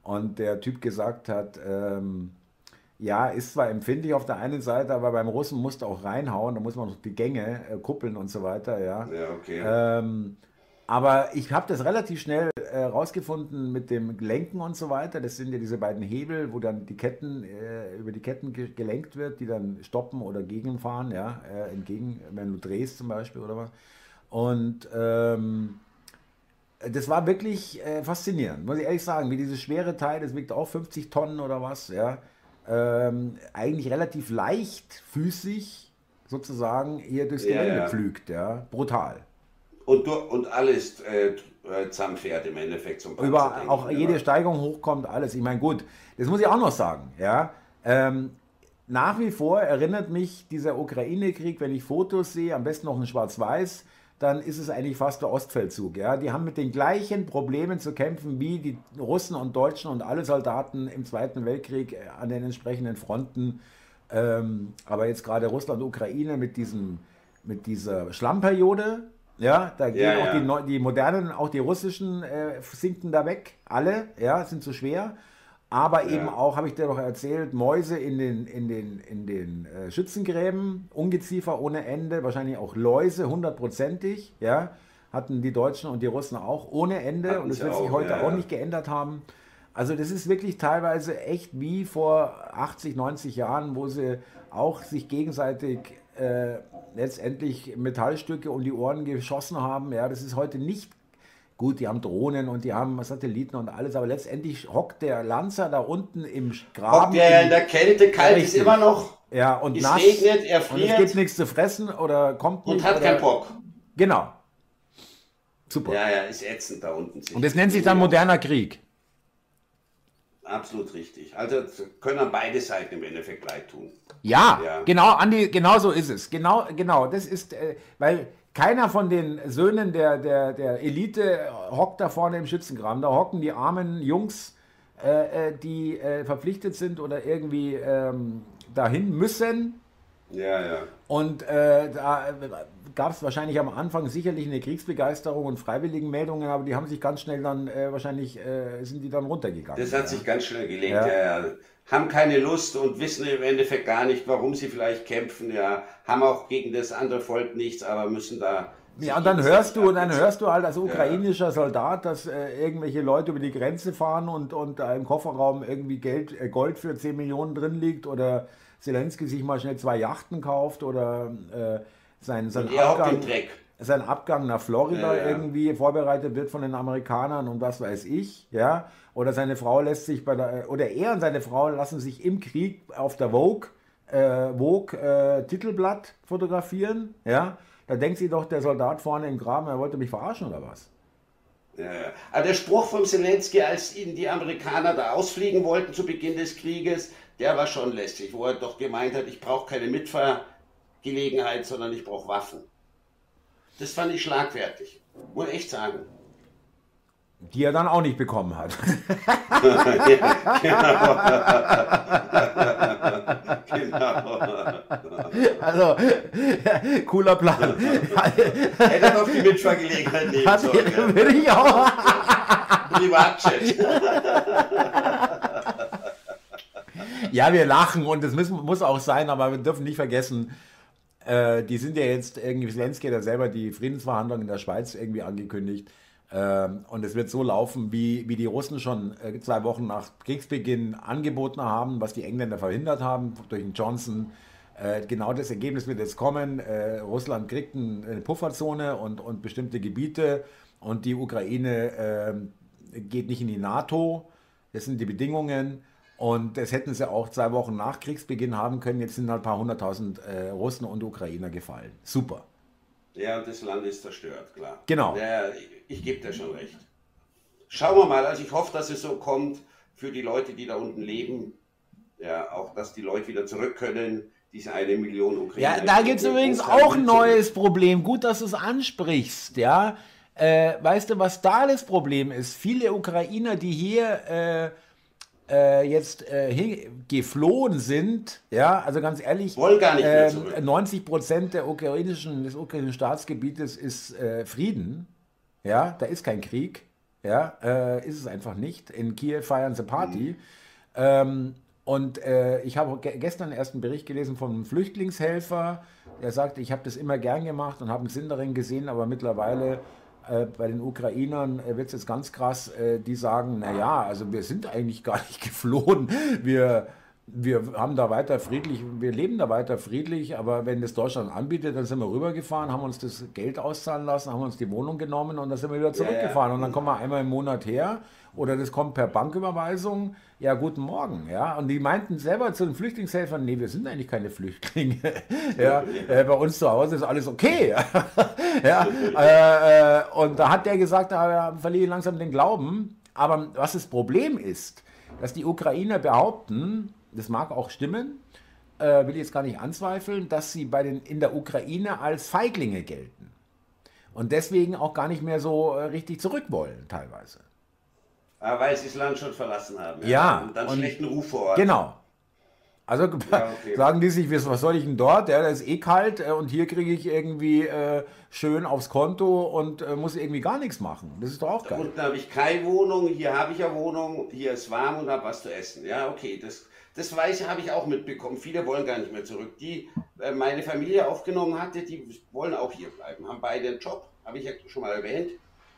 und der Typ gesagt hat, ähm, ja, ist zwar empfindlich auf der einen Seite, aber beim Russen musst du auch reinhauen, da muss man noch die Gänge äh, kuppeln und so weiter, ja. Ja, okay. Ähm, aber ich habe das relativ schnell äh, rausgefunden mit dem Lenken und so weiter. Das sind ja diese beiden Hebel, wo dann die Ketten äh, über die Ketten ge gelenkt wird, die dann stoppen oder gegenfahren, ja, äh, entgegen, wenn du drehst zum Beispiel oder was. Und ähm, das war wirklich äh, faszinierend, muss ich ehrlich sagen, wie dieses schwere Teil, das wiegt auch 50 Tonnen oder was, ja, ähm, eigentlich relativ leichtfüßig sozusagen hier durchs Ja, Gelände ja. pflügt, ja, brutal. Und, und alles äh, äh, zusammenfährt im Endeffekt zum über Panzerdenken, auch ja. jede Steigung hochkommt, alles. Ich meine, gut, das muss ich auch noch sagen, ja. Ähm, nach wie vor erinnert mich dieser Ukraine-Krieg, wenn ich Fotos sehe, am besten noch in Schwarz-Weiß, dann ist es eigentlich fast der Ostfeldzug. Ja? Die haben mit den gleichen Problemen zu kämpfen wie die Russen und Deutschen und alle Soldaten im Zweiten Weltkrieg äh, an den entsprechenden Fronten. Ähm, aber jetzt gerade Russland, Ukraine mit, diesem, mit dieser Schlammperiode, ja, da gehen Ja, auch ja. Die, neu- die modernen, auch die russischen äh, sinken da weg, alle, ja, sind zu schwer. Aber eben auch, habe ich dir doch erzählt, Mäuse in den, in den, in den äh, Schützengräben, Ungeziefer ohne Ende, wahrscheinlich auch Läuse, hundertprozentig, ja, hatten die Deutschen und die Russen auch ohne Ende Hatten und das wird sich heute ja, auch ja. nicht geändert haben. Also das ist wirklich teilweise echt wie vor 80, 90 Jahren, wo sie auch sich gegenseitig äh, letztendlich Metallstücke um die Ohren geschossen haben. Ja, das ist heute nicht gut. Die haben Drohnen und die haben Satelliten und alles, aber letztendlich hockt der Lanzer da unten im Graben. Hockt der in der Kälte, kalt ist Richtig. immer noch ja, und es nass. regnet, er und es friert. gibt nichts zu fressen oder kommt und nicht. hat oder, keinen Bock. Genau. Super. Ja, ja, ist ätzend da unten. Und das nennt sich dann moderner Krieg. Absolut richtig. Also können dann beide Seiten im Endeffekt leid tun. Ja, Ja. genau, Andi, genau so ist es. Genau, genau. Das ist, äh, weil keiner von den Söhnen der, der, der Elite hockt da vorne im Schützengraben. Da hocken die armen Jungs, äh, äh, die äh, verpflichtet sind oder irgendwie ähm, dahin müssen. Ja, ja. Und äh, da gab es wahrscheinlich am Anfang sicherlich eine Kriegsbegeisterung und Freiwilligenmeldungen, aber die haben sich ganz schnell dann äh, wahrscheinlich äh, sind die dann runtergegangen. Das hat sich ganz schnell gelegt. Ja. Ja. Haben keine Lust und wissen im Endeffekt gar nicht, warum sie vielleicht kämpfen. Ja, haben auch gegen das andere Volk nichts, aber müssen da. Ja, und dann hörst du, und dann hörst du halt als ukrainischer Soldat, dass äh, irgendwelche Leute über die Grenze fahren und, und da im Kofferraum irgendwie Geld, äh, Gold für 10 Millionen drin liegt oder Zelensky sich mal schnell zwei Yachten kauft oder äh, sein, sein, Und Abgang, sein Abgang nach Florida Ja, ja. irgendwie vorbereitet wird von den Amerikanern und was weiß ich, ja. Oder seine Frau lässt sich bei der, oder er und seine Frau lassen sich im Krieg auf der Vogue, äh, Vogue äh, Titelblatt fotografieren, ja. Da denkt sich doch der Soldat vorne im Graben, er wollte mich verarschen oder was? Ja. Aber der Spruch von Zelensky, als ihn die Amerikaner da ausfliegen wollten zu Beginn des Krieges, der war schon lästig, wo er doch gemeint hat, ich brauche keine Mitfahrgelegenheit, sondern ich brauche Waffen. Das fand ich schlagfertig. Muss echt sagen. Die er dann auch nicht bekommen hat. Genau. Also, cooler Plan. Hätte er doch die Mitfahrgelegenheit nehmen Hat, sollen. ja. würde ich auch. Privatjet. Ja, wir lachen und das müssen, muss auch sein, aber wir dürfen nicht vergessen, äh, die sind ja jetzt irgendwie, Zelensky hat ja selber die Friedensverhandlungen in der Schweiz irgendwie angekündigt. Ähm, und es wird so laufen, wie, wie die Russen schon äh, zwei Wochen nach Kriegsbeginn angeboten haben, was die Engländer verhindert haben durch den Johnson. Äh, genau das Ergebnis wird jetzt kommen. Äh, Russland kriegt ein, eine Pufferzone und, und bestimmte Gebiete und die Ukraine geht nicht in die NATO. Das sind die Bedingungen. Und das hätten sie auch zwei Wochen nach Kriegsbeginn haben können. Jetzt sind halt ein paar hunderttausend Russen und Ukrainer gefallen. Super. Ja, und das Land ist zerstört, klar. Genau. Ja, ich, ich gebe dir schon recht. Schauen wir mal, also ich hoffe, dass es so kommt für die Leute, die da unten leben. Ja, auch, dass die Leute wieder zurück können, diese eine Million Ukrainer. Ja, da gibt es übrigens auch ein neues Problem. Gut, dass du es ansprichst, ja. Äh, weißt du, was da das Problem ist? Viele Ukrainer, die hier äh, äh, jetzt äh, geflohen sind, ja, also ganz ehrlich, Wollen gar nicht mehr äh, zurück. 90 Prozent der ukrainischen, des ukrainischen Staatsgebietes ist äh, Frieden, ja, da ist kein Krieg, ja, äh, ist es einfach nicht. In Kiew feiern sie Party. Ähm, und äh, ich habe ge gestern erst einen Bericht gelesen von einem Flüchtlingshelfer, der sagte, ich habe das immer gern gemacht und habe einen Sinn darin gesehen, aber mittlerweile äh, bei den Ukrainern äh, wird es jetzt ganz krass, äh, die sagen, naja, also wir sind eigentlich gar nicht geflohen, wir, wir haben da weiter friedlich, wir leben da weiter friedlich, aber wenn das Deutschland anbietet, dann sind wir rübergefahren, haben uns das Geld auszahlen lassen, haben uns die Wohnung genommen und dann sind wir wieder zurückgefahren. Und dann kommen wir einmal im Monat her oder das kommt per Banküberweisung, ja, guten Morgen, ja. Und die meinten selber zu den Flüchtlingshelfern, nee, wir sind eigentlich keine Flüchtlinge. ja, äh, bei uns zu Hause ist alles okay. ja, äh, äh, und da hat der gesagt, da verliere ich langsam den Glauben. Aber was das Problem ist, dass die Ukrainer behaupten, das mag auch stimmen, äh, will ich jetzt gar nicht anzweifeln, dass sie bei den, in der Ukraine als Feiglinge gelten. Und deswegen auch gar nicht mehr so äh, richtig zurück wollen, teilweise. Ah, weil sie das Land schon verlassen haben. Ja, Und dann und- schlechten Ruf vor Ort. Genau. Also Ja, okay. sagen die sich, was soll ich denn dort? Ja, da ist eh kalt äh, und hier kriege ich irgendwie äh, schön aufs Konto und äh, muss irgendwie gar nichts machen. Das ist doch auch geil. Unten habe ich keine Wohnung, hier habe ich ja Wohnung, hier ist warm und habe was zu essen. Ja, okay, das, das weiß ich, habe ich auch mitbekommen. Viele wollen gar nicht mehr zurück. Die äh, meine Familie aufgenommen hatte, die wollen auch hier bleiben, haben beide einen Job, habe ich ja schon mal erwähnt.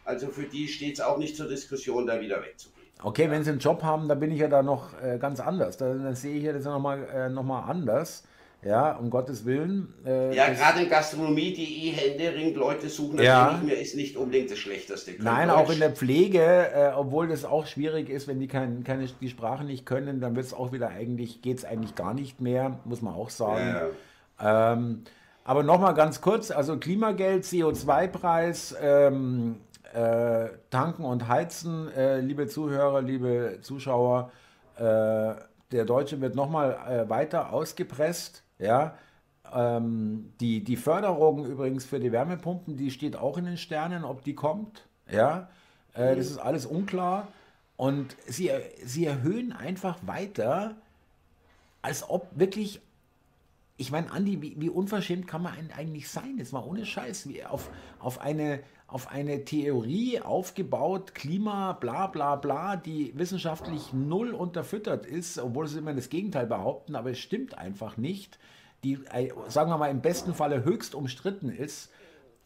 Also für die steht es auch nicht zur Diskussion, da wieder wegzugehen. Okay, wenn sie einen Job haben, dann bin ich ja da noch äh, ganz anders. Dann, dann sehe ich ja das ja nochmal äh, noch mal anders. Ja, um Gottes Willen. Äh, Ja, gerade in Gastronomie, die eh händeringend Leute suchen, Ja. das denke ich mir, ist nicht unbedingt das Schlechteste. Können Nein, Deutsch. auch in der Pflege, äh, obwohl das auch schwierig ist, wenn die kein, keine, die Sprache nicht können, dann wird es auch wieder eigentlich, geht es eigentlich gar nicht mehr, muss man auch sagen. Ja. Ähm, aber nochmal ganz kurz, also Klimageld, CO2-Preis, ähm, äh, Tanken und Heizen, äh, liebe Zuhörer, liebe Zuschauer, äh, der Deutsche wird nochmal äh, weiter ausgepresst, ja. Ähm, die, die Förderung übrigens für die Wärmepumpen, die steht auch in den Sternen, ob die kommt, ja. Äh, das ist alles unklar. Und sie, sie erhöhen einfach weiter, als ob wirklich ich meine, Andi, wie, wie unverschämt kann man eigentlich sein? Jetzt mal ohne Scheiß, wie auf, auf, eine, auf eine Theorie aufgebaut, Klima, bla bla bla, die wissenschaftlich null unterfüttert ist, obwohl sie immer das Gegenteil behaupten, aber es stimmt einfach nicht, die, äh, sagen wir mal, im besten Falle höchst umstritten ist,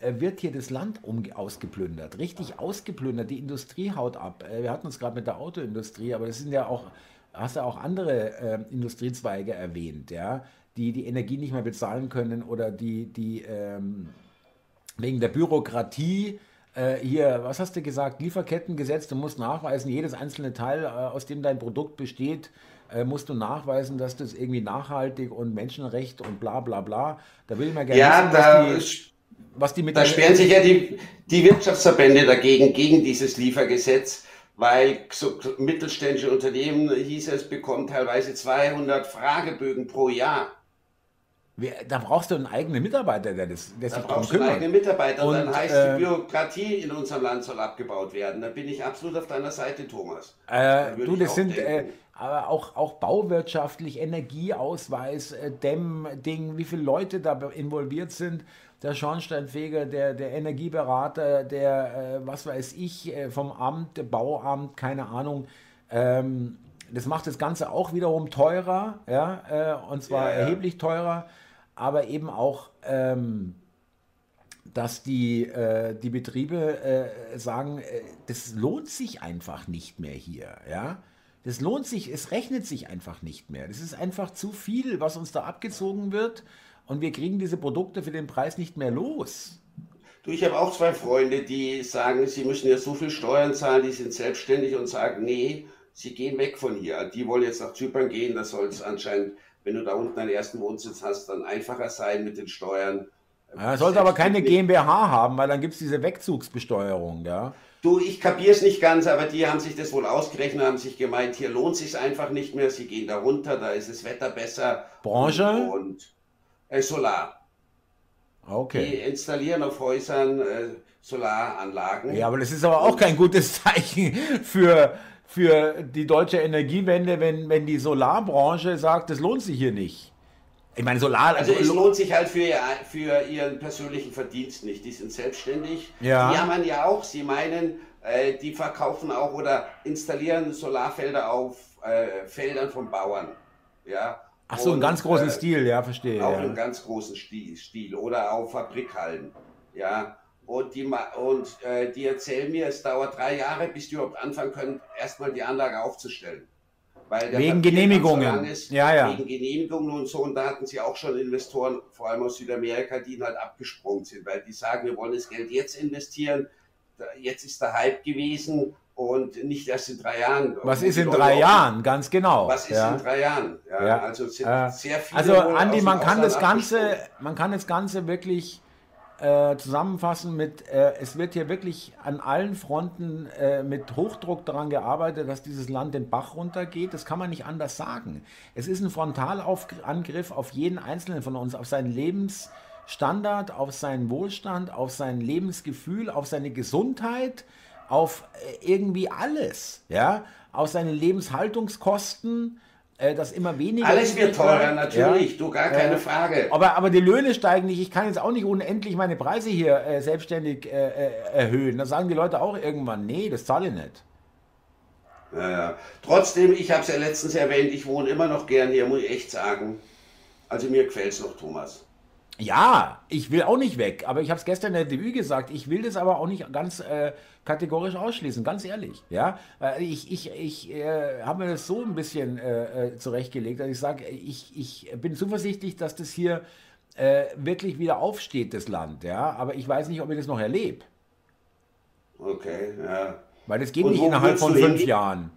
äh, wird hier das Land um, ausgeplündert, richtig ausgeplündert, die Industrie haut ab. Äh, Wir hatten uns gerade mit der Autoindustrie, aber das sind ja auch, hast ja auch andere äh, Industriezweige erwähnt, ja, die die Energie nicht mehr bezahlen können oder die, die ähm, wegen der Bürokratie äh, hier, was hast du gesagt, Lieferkettengesetz, du musst nachweisen, jedes einzelne Teil, äh, aus dem dein Produkt besteht, äh, musst du nachweisen, dass das irgendwie nachhaltig und Menschenrecht und bla bla bla. Da will ich mal gerne Ja, wissen, da, was, die, was die mit da sperren sich ja die, die Wirtschaftsverbände dagegen, gegen dieses Liefergesetz, weil so mittelständische Unternehmen, hieß es, bekommen teilweise 200 Fragebögen pro Jahr. Da brauchst du einen eigenen Mitarbeiter, der, das, der Da brauchst du einen eigenen. Mitarbeiter. Und dann heißt äh, die Bürokratie in unserem Land soll abgebaut werden. Da bin ich absolut auf deiner Seite, Thomas. Äh, Da du, das auch sind äh, aber auch, auch bauwirtschaftlich, Energieausweis, äh, Dämmding, wie viele Leute da involviert sind. Der Schornsteinfeger, der, der Energieberater, der, äh, was weiß ich, äh, vom Amt, Bauamt, keine Ahnung. Ähm, das macht das Ganze auch wiederum teurer, ja, äh, und zwar Ja, ja. erheblich teurer, aber eben auch ähm, dass die, äh, die Betriebe äh, sagen, äh, das lohnt sich einfach nicht mehr hier. Ja? Das lohnt sich, es rechnet sich einfach nicht mehr. Das ist einfach zu viel, was uns da abgezogen wird und wir kriegen diese Produkte für den Preis nicht mehr los. Du, ich habe auch zwei Freunde, die sagen, sie müssen ja so viel Steuern zahlen, die sind selbstständig und sagen, nee, sie gehen weg von hier. Die wollen jetzt nach Zypern gehen, das soll es anscheinend, wenn du da unten einen ersten Wohnsitz hast, dann einfacher sein mit den Steuern. Ja, sollte aber keine GmbH haben, weil dann gibt es diese Wegzugsbesteuerung. Ja? Du, ich kapiere es nicht ganz, aber die haben sich das wohl ausgerechnet, haben sich gemeint, hier lohnt sich einfach nicht mehr, sie gehen da runter, da ist das Wetter besser. Branche? Und, und äh, Solar. Die Okay. installieren auf Häusern äh, Solaranlagen. Ja, aber das ist aber auch kein gutes Zeichen für, für die deutsche Energiewende, wenn, wenn die Solarbranche sagt, es lohnt sich hier nicht. Ich meine, Solar. Also es lohnt sich halt für, für ihren persönlichen Verdienst nicht. Die sind selbstständig. Ja. Die haben ja auch, sie meinen, äh, die verkaufen auch oder installieren Solarfelder auf äh, Feldern von Bauern. Ja. Ach so, einen ganz großen äh, Stil, ja, verstehe. Auch ja. einen ganz großen Stil, Stil. Oder auf Fabrikhallen. Ja. Und, die, und äh, die erzählen mir, es dauert drei Jahre, bis die überhaupt anfangen können, erstmal die Anlage aufzustellen wegen Genehmigungen. Ist, ja, ja. Wegen Genehmigungen und so. Und da hatten sie auch schon Investoren, vor allem aus Südamerika, die halt abgesprungen sind, weil die sagen, wir wollen das Geld jetzt investieren. Jetzt ist der Hype gewesen und nicht erst in drei Jahren. Was ist in drei Jahren? Ganz genau. Was ist ja. in drei Jahren? Ja, ja. Also sind äh, sehr viele. Also Andi, man kann das Ganze, man kann das Ganze wirklich äh, zusammenfassen mit, äh, es wird hier wirklich an allen Fronten äh, mit Hochdruck daran gearbeitet, dass dieses Land den Bach runtergeht. Das kann man nicht anders sagen. Es ist ein Frontalangriff auf jeden Einzelnen von uns, auf seinen Lebensstandard, auf seinen Wohlstand, auf sein Lebensgefühl, auf seine Gesundheit, auf äh, irgendwie alles, ja, auf seine Lebenshaltungskosten äh, das immer weniger. Alles wird teurer, natürlich, ja. du gar keine äh, Frage. Aber, aber die Löhne steigen nicht. Ich kann jetzt auch nicht unendlich meine Preise hier äh, selbstständig äh, äh, erhöhen. Da sagen die Leute auch irgendwann, nee, das zahle ich nicht. Ja, ja. Trotzdem, ich habe es ja letztens erwähnt, ich wohne immer noch gern hier, muss ich echt sagen. Also mir gefällt es noch, Thomas. Ja, ich will auch nicht weg, aber ich habe es gestern in der Debüt gesagt, ich will das aber auch nicht ganz äh, kategorisch ausschließen, ganz ehrlich. Ja, ich, ich, ich äh, habe mir das so ein bisschen äh, äh, zurechtgelegt, dass ich sage, ich, ich bin zuversichtlich, dass das hier äh, wirklich wieder aufsteht, das Land. Ja, aber ich weiß nicht, ob ich das noch erlebe. Okay, ja. Weil das geht Und nicht innerhalb von fünf Jahren.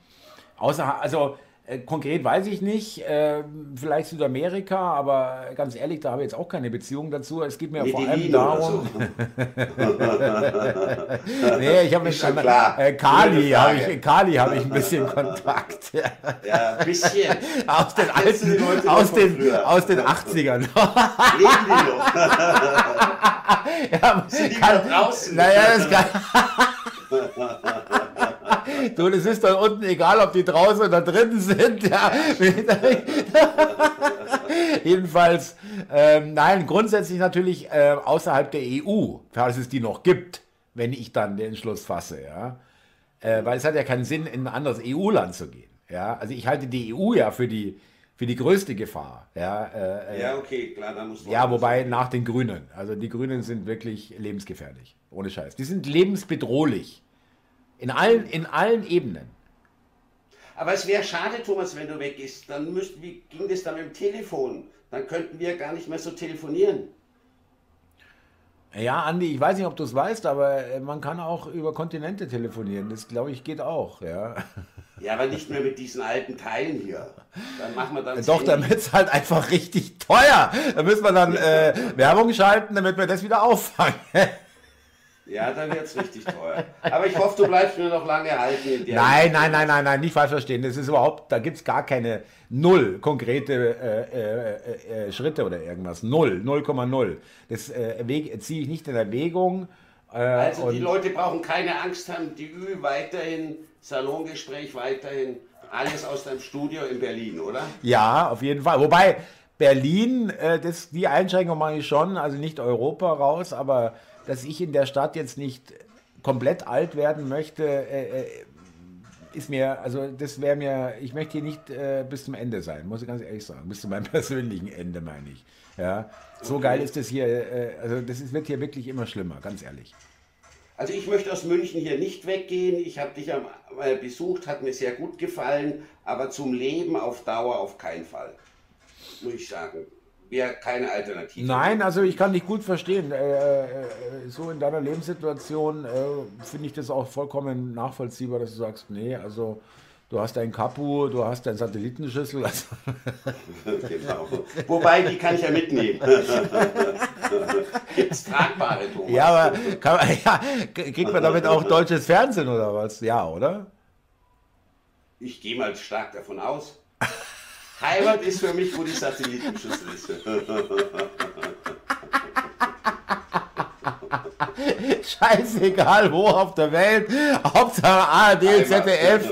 Außer, also äh, konkret weiß ich nicht, äh, vielleicht Südamerika, aber ganz ehrlich, da habe ich jetzt auch keine Beziehung dazu. Es geht mir nee, vor allem darum. So. nee, ich habe mit äh, Kali, habe ich, Kali habe ich ein bisschen Kontakt. ja, ein bisschen. Aus den alten, aus den, aus den 80ern. Leben die noch? ja, Sind die kann, draußen? Naja, das kann. du, das ist dann unten egal, ob die draußen oder drinnen sind. Ja. Jedenfalls, ähm, nein, grundsätzlich natürlich äh, außerhalb der EU, falls es die noch gibt, wenn ich dann den Entschluss fasse. Ja. Äh, weil es hat ja keinen Sinn, in ein anderes EU-Land zu gehen. Ja. Also ich halte die EU ja für die, für die größte Gefahr. Ja, äh, äh ja okay, klar, da muss. Ja, wobei nach den Grünen. Also die Grünen sind wirklich lebensgefährlich. Ohne Scheiß. Die sind lebensbedrohlich. In allen, in allen Ebenen. Aber es wäre schade, Thomas, wenn du weg bist. Dann müssten, wie ging das dann mit dem Telefon? Dann könnten wir gar nicht mehr so telefonieren. Ja, Andi, ich weiß nicht, ob du es weißt, aber äh, man kann auch über Kontinente telefonieren. Das, glaube ich, geht auch, ja. Ja, aber nicht mehr mit diesen alten Teilen hier. Dann machen wir dann. Doch, wird es halt einfach richtig teuer. Da müssen wir dann äh, Werbung schalten, damit wir das wieder auffangen. Ja, dann wird es richtig teuer. Aber ich hoffe, du bleibst mir noch lange halten. nein, nein, nein, nein, nein, nicht falsch verstehen. Das ist überhaupt, da gibt es gar keine null konkrete äh, äh, äh, Schritte oder irgendwas. Null, 0,0. Das äh, ziehe ich nicht in Erwägung. Äh, also die Leute brauchen keine Angst haben, die Ü weiterhin, Salongespräch weiterhin, alles aus deinem Studio in Berlin, oder? Ja, auf jeden Fall. Wobei Berlin, äh, das, die Einschränkung mache ich schon, also nicht Europa raus, aber dass ich in der Stadt jetzt nicht komplett alt werden möchte, äh, äh, ist mir, also das wäre mir, ich möchte hier nicht äh, bis zum Ende sein, muss ich ganz ehrlich sagen, bis zu meinem persönlichen Ende meine ich. Ja, so okay. geil ist das hier, äh, also das ist, wird hier wirklich immer schlimmer, ganz ehrlich. Also ich möchte aus München hier nicht weggehen. Ich habe dich am, äh, besucht, hat mir sehr gut gefallen, aber zum Leben auf Dauer auf keinen Fall, muss ich sagen wäre keine Alternative. Nein, also ich kann dich gut verstehen. Äh, äh, so in deiner Lebenssituation äh, finde ich das auch vollkommen nachvollziehbar, dass du sagst, nee, also du hast dein Kapu, du hast dein Satellitenschüssel. Also genau. Wobei, die kann ich ja mitnehmen. Gibt es tragbare, Thomas? Ja, aber kann, ja, kriegt man damit auch deutsches Fernsehen oder was? Ja, oder? Ich gehe mal stark davon aus. Heimat ist für mich, wo die Satellitenschüssel ist. Scheißegal wo auf der Welt. Hauptsache ARD, ZDF,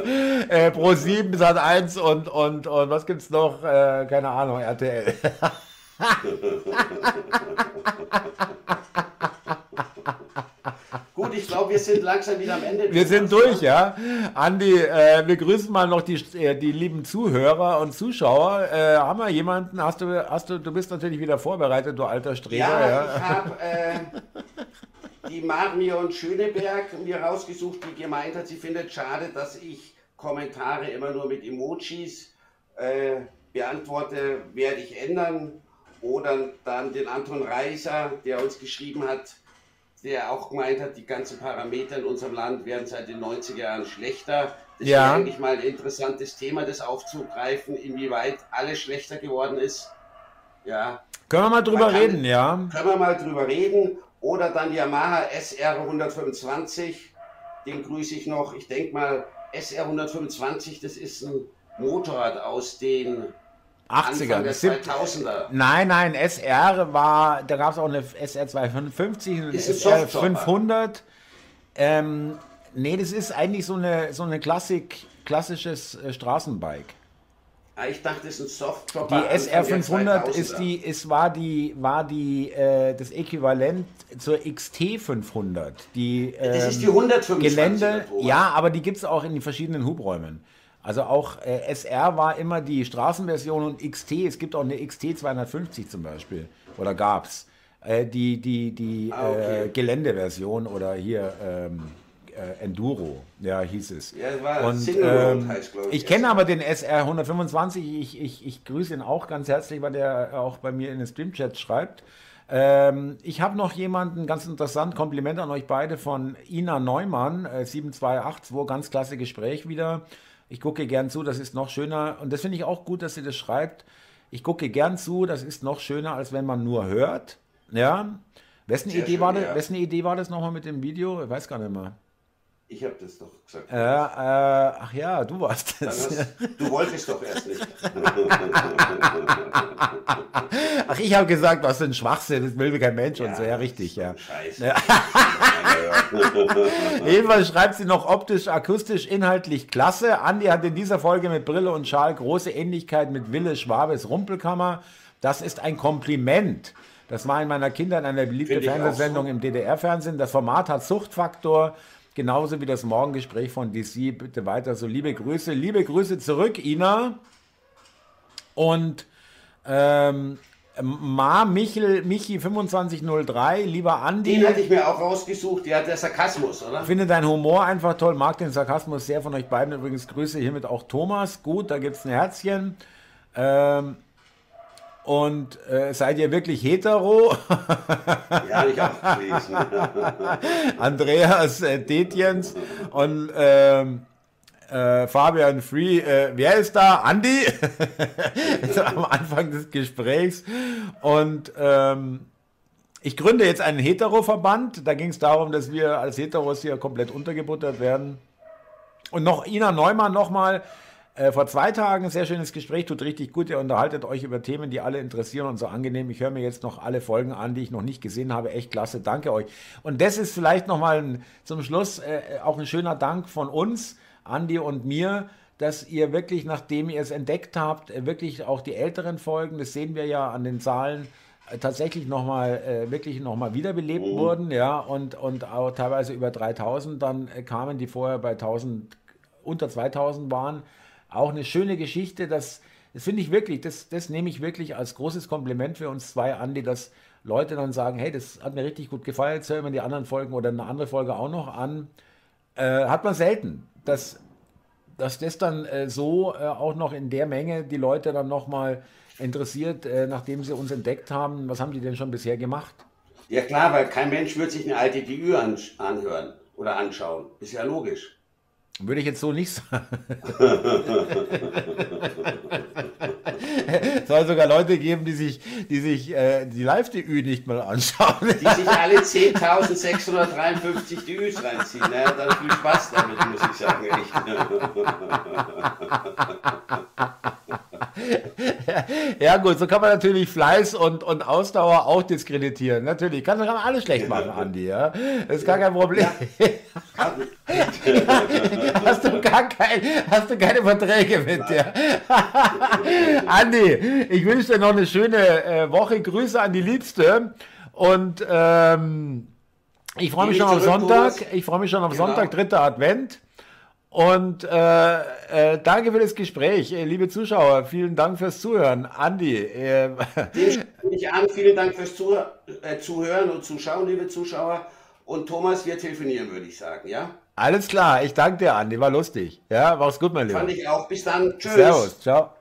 äh, Pro 7, Sat 1 und, und, und was gibt's noch? Äh, keine Ahnung, RTL. Gut, ich glaube, wir sind langsam wieder am Ende. Wir sind durch, ja. Andi, äh, wir grüßen mal noch die, äh, die lieben Zuhörer und Zuschauer. Äh, haben wir jemanden? Hast du, hast du, du bist natürlich wieder vorbereitet, du alter Streber. Ja, ja. ich habe äh, die Marion Schöneberg mir rausgesucht, die gemeint hat, sie findet schade, dass ich Kommentare immer nur mit Emojis äh, beantworte, werde ich ändern. Oder dann den Anton Reiser, der uns geschrieben hat, der auch gemeint hat, die ganzen Parameter in unserem Land werden seit den 90er Jahren schlechter. Das ja. wäre eigentlich mal ein interessantes Thema, das aufzugreifen, inwieweit alles schlechter geworden ist. Ja. Können wir mal drüber kann, reden, ja. Können wir mal drüber reden. Oder dann Yamaha SR 125, den grüße ich noch. Ich denke mal, SR 125, das ist ein Motorrad aus den 80er. der 2000er. Nein, nein, SR war, da gab es auch eine SR 250, eine SR 500. Ähm, nee, das ist eigentlich so eine, so eine Klassik, klassisches äh, Straßenbike. Ah, ich dachte, das ist ein Soft Die SR 500 ist die, ist, war die, war die, äh, das Äquivalent zur XT 500. Die, ähm, das ist die 125. Gelände, ja, aber die gibt es auch in den verschiedenen Hubräumen. Also auch äh, SR war immer die Straßenversion und XT, es gibt auch eine XT 250 zum Beispiel, oder gab's. Äh, die die, die ah, okay. äh, Geländeversion oder hier ähm, äh, Enduro, ja, hieß es. Ja, war und, ähm, heißt, ich. Ich kenne aber den SR 125, ich, ich, ich grüße ihn auch ganz herzlich, weil der auch bei mir in den Streamchat schreibt. Ähm, ich habe noch jemanden, ganz interessant, Kompliment an euch beide von Ina Neumann, äh, 7282, ganz klasse Gespräch wieder. Ich gucke gern zu, das ist noch schöner. Und das finde ich auch gut, dass sie das schreibt. Ich gucke gern zu, das ist noch schöner, als wenn man nur hört. Ja. Wessen, Idee, schön, war das, ja. wessen Idee war das nochmal mit dem Video? Ich weiß gar nicht mehr. Ich habe das doch gesagt. Äh, äh, ach ja, du warst das. Hast, du wolltest doch erst nicht. ach, ich habe gesagt, was für ein Schwachsinn, das will kein Mensch ja, und so. Ja, richtig, ja. Scheiße. Ja. Jedenfalls schreibt sie noch optisch, akustisch, inhaltlich klasse. Andi hat in dieser Folge mit Brille und Schal große Ähnlichkeit mit Wille Schwabes Rumpelkammer. Das ist ein Kompliment. Das war in meiner Kindheit eine beliebte Fernsehsendung so. im DDR-Fernsehen. Das Format hat Suchtfaktor. Genauso wie das Morgengespräch von DC. Bitte weiter so. Liebe Grüße. Liebe Grüße zurück, Ina. Und ähm, Ma Michel, Michi 2503, lieber Andi. Den hatte ich mir auch rausgesucht, der hat der Sarkasmus, oder? Finde deinen Humor einfach toll, mag den Sarkasmus sehr von euch beiden. Übrigens Grüße hiermit auch Thomas. Gut, da gibt es ein Herzchen. Ähm, und äh, seid ihr wirklich hetero? ja, ich auch. Andreas äh, Detjens und ähm, äh, Fabian Free. Äh, wer ist da? Andi? am Anfang des Gesprächs. Und ähm, ich gründe jetzt einen Hetero-Verband. Da ging es darum, dass wir als Heteros hier komplett untergebuttert werden. Und noch Ina Neumann nochmal. Äh, vor zwei Tagen ein sehr schönes Gespräch, tut richtig gut. Ihr unterhaltet euch über Themen, die alle interessieren und so angenehm. Ich höre mir jetzt noch alle Folgen an, die ich noch nicht gesehen habe. Echt klasse, danke euch. Und das ist vielleicht nochmal zum Schluss äh, auch ein schöner Dank von uns, Andi und mir, dass ihr wirklich, nachdem ihr es entdeckt habt, äh, wirklich auch die älteren Folgen, das sehen wir ja an den Zahlen, äh, tatsächlich nochmal äh, wirklich nochmal wiederbelebt mhm. wurden, ja, und, und auch teilweise über 3000, dann äh, kamen die vorher bei 1000, unter 2000 waren auch eine schöne Geschichte. Das, das finde ich wirklich, das, das nehme ich wirklich als großes Kompliment für uns zwei an, die Leute dann sagen, hey, das hat mir richtig gut gefallen, jetzt hören wir die anderen Folgen oder eine andere Folge auch noch an. Äh, hat man selten, dass, dass das dann äh, so äh, auch noch in der Menge die Leute dann nochmal interessiert, äh, nachdem sie uns entdeckt haben. Was haben die denn schon bisher gemacht? Ja klar, weil kein Mensch wird sich eine alte DÜ anhören oder anschauen. Ist ja logisch. Würde ich jetzt so nicht sagen. es soll sogar Leute geben, die sich die, sich, äh, die Live-DÜ nicht mal anschauen. Die sich alle 10.653 DÜs reinziehen. Naja, dann viel Spaß damit, muss ich sagen. Echt. ja gut, so kann man natürlich Fleiß und, und Ausdauer auch diskreditieren. Natürlich, kann man alles schlecht machen, Andi. Ja? Das ist gar kein Problem. hast, du gar kein, hast du keine Verträge mit dir? Andi, ich wünsche dir noch eine schöne äh, Woche. Grüße an die Liebste. Und ähm, ich freue mich schon auf Sonntag. Ich freue mich schon auf genau. Sonntag, dritter Advent. Und äh, äh, danke für das Gespräch, äh, liebe Zuschauer. Vielen Dank fürs Zuhören. Andi. Äh, ich an. Vielen Dank fürs Zuh äh, Zuhören und Zuschauen, liebe Zuschauer. Und Thomas, wir telefonieren, würde ich sagen, ja? Alles klar. Ich danke dir, Andi. War lustig. Ja, war's gut, mein Lieber. Fand ich auch. Bis dann. Tschüss. Servus. Ciao.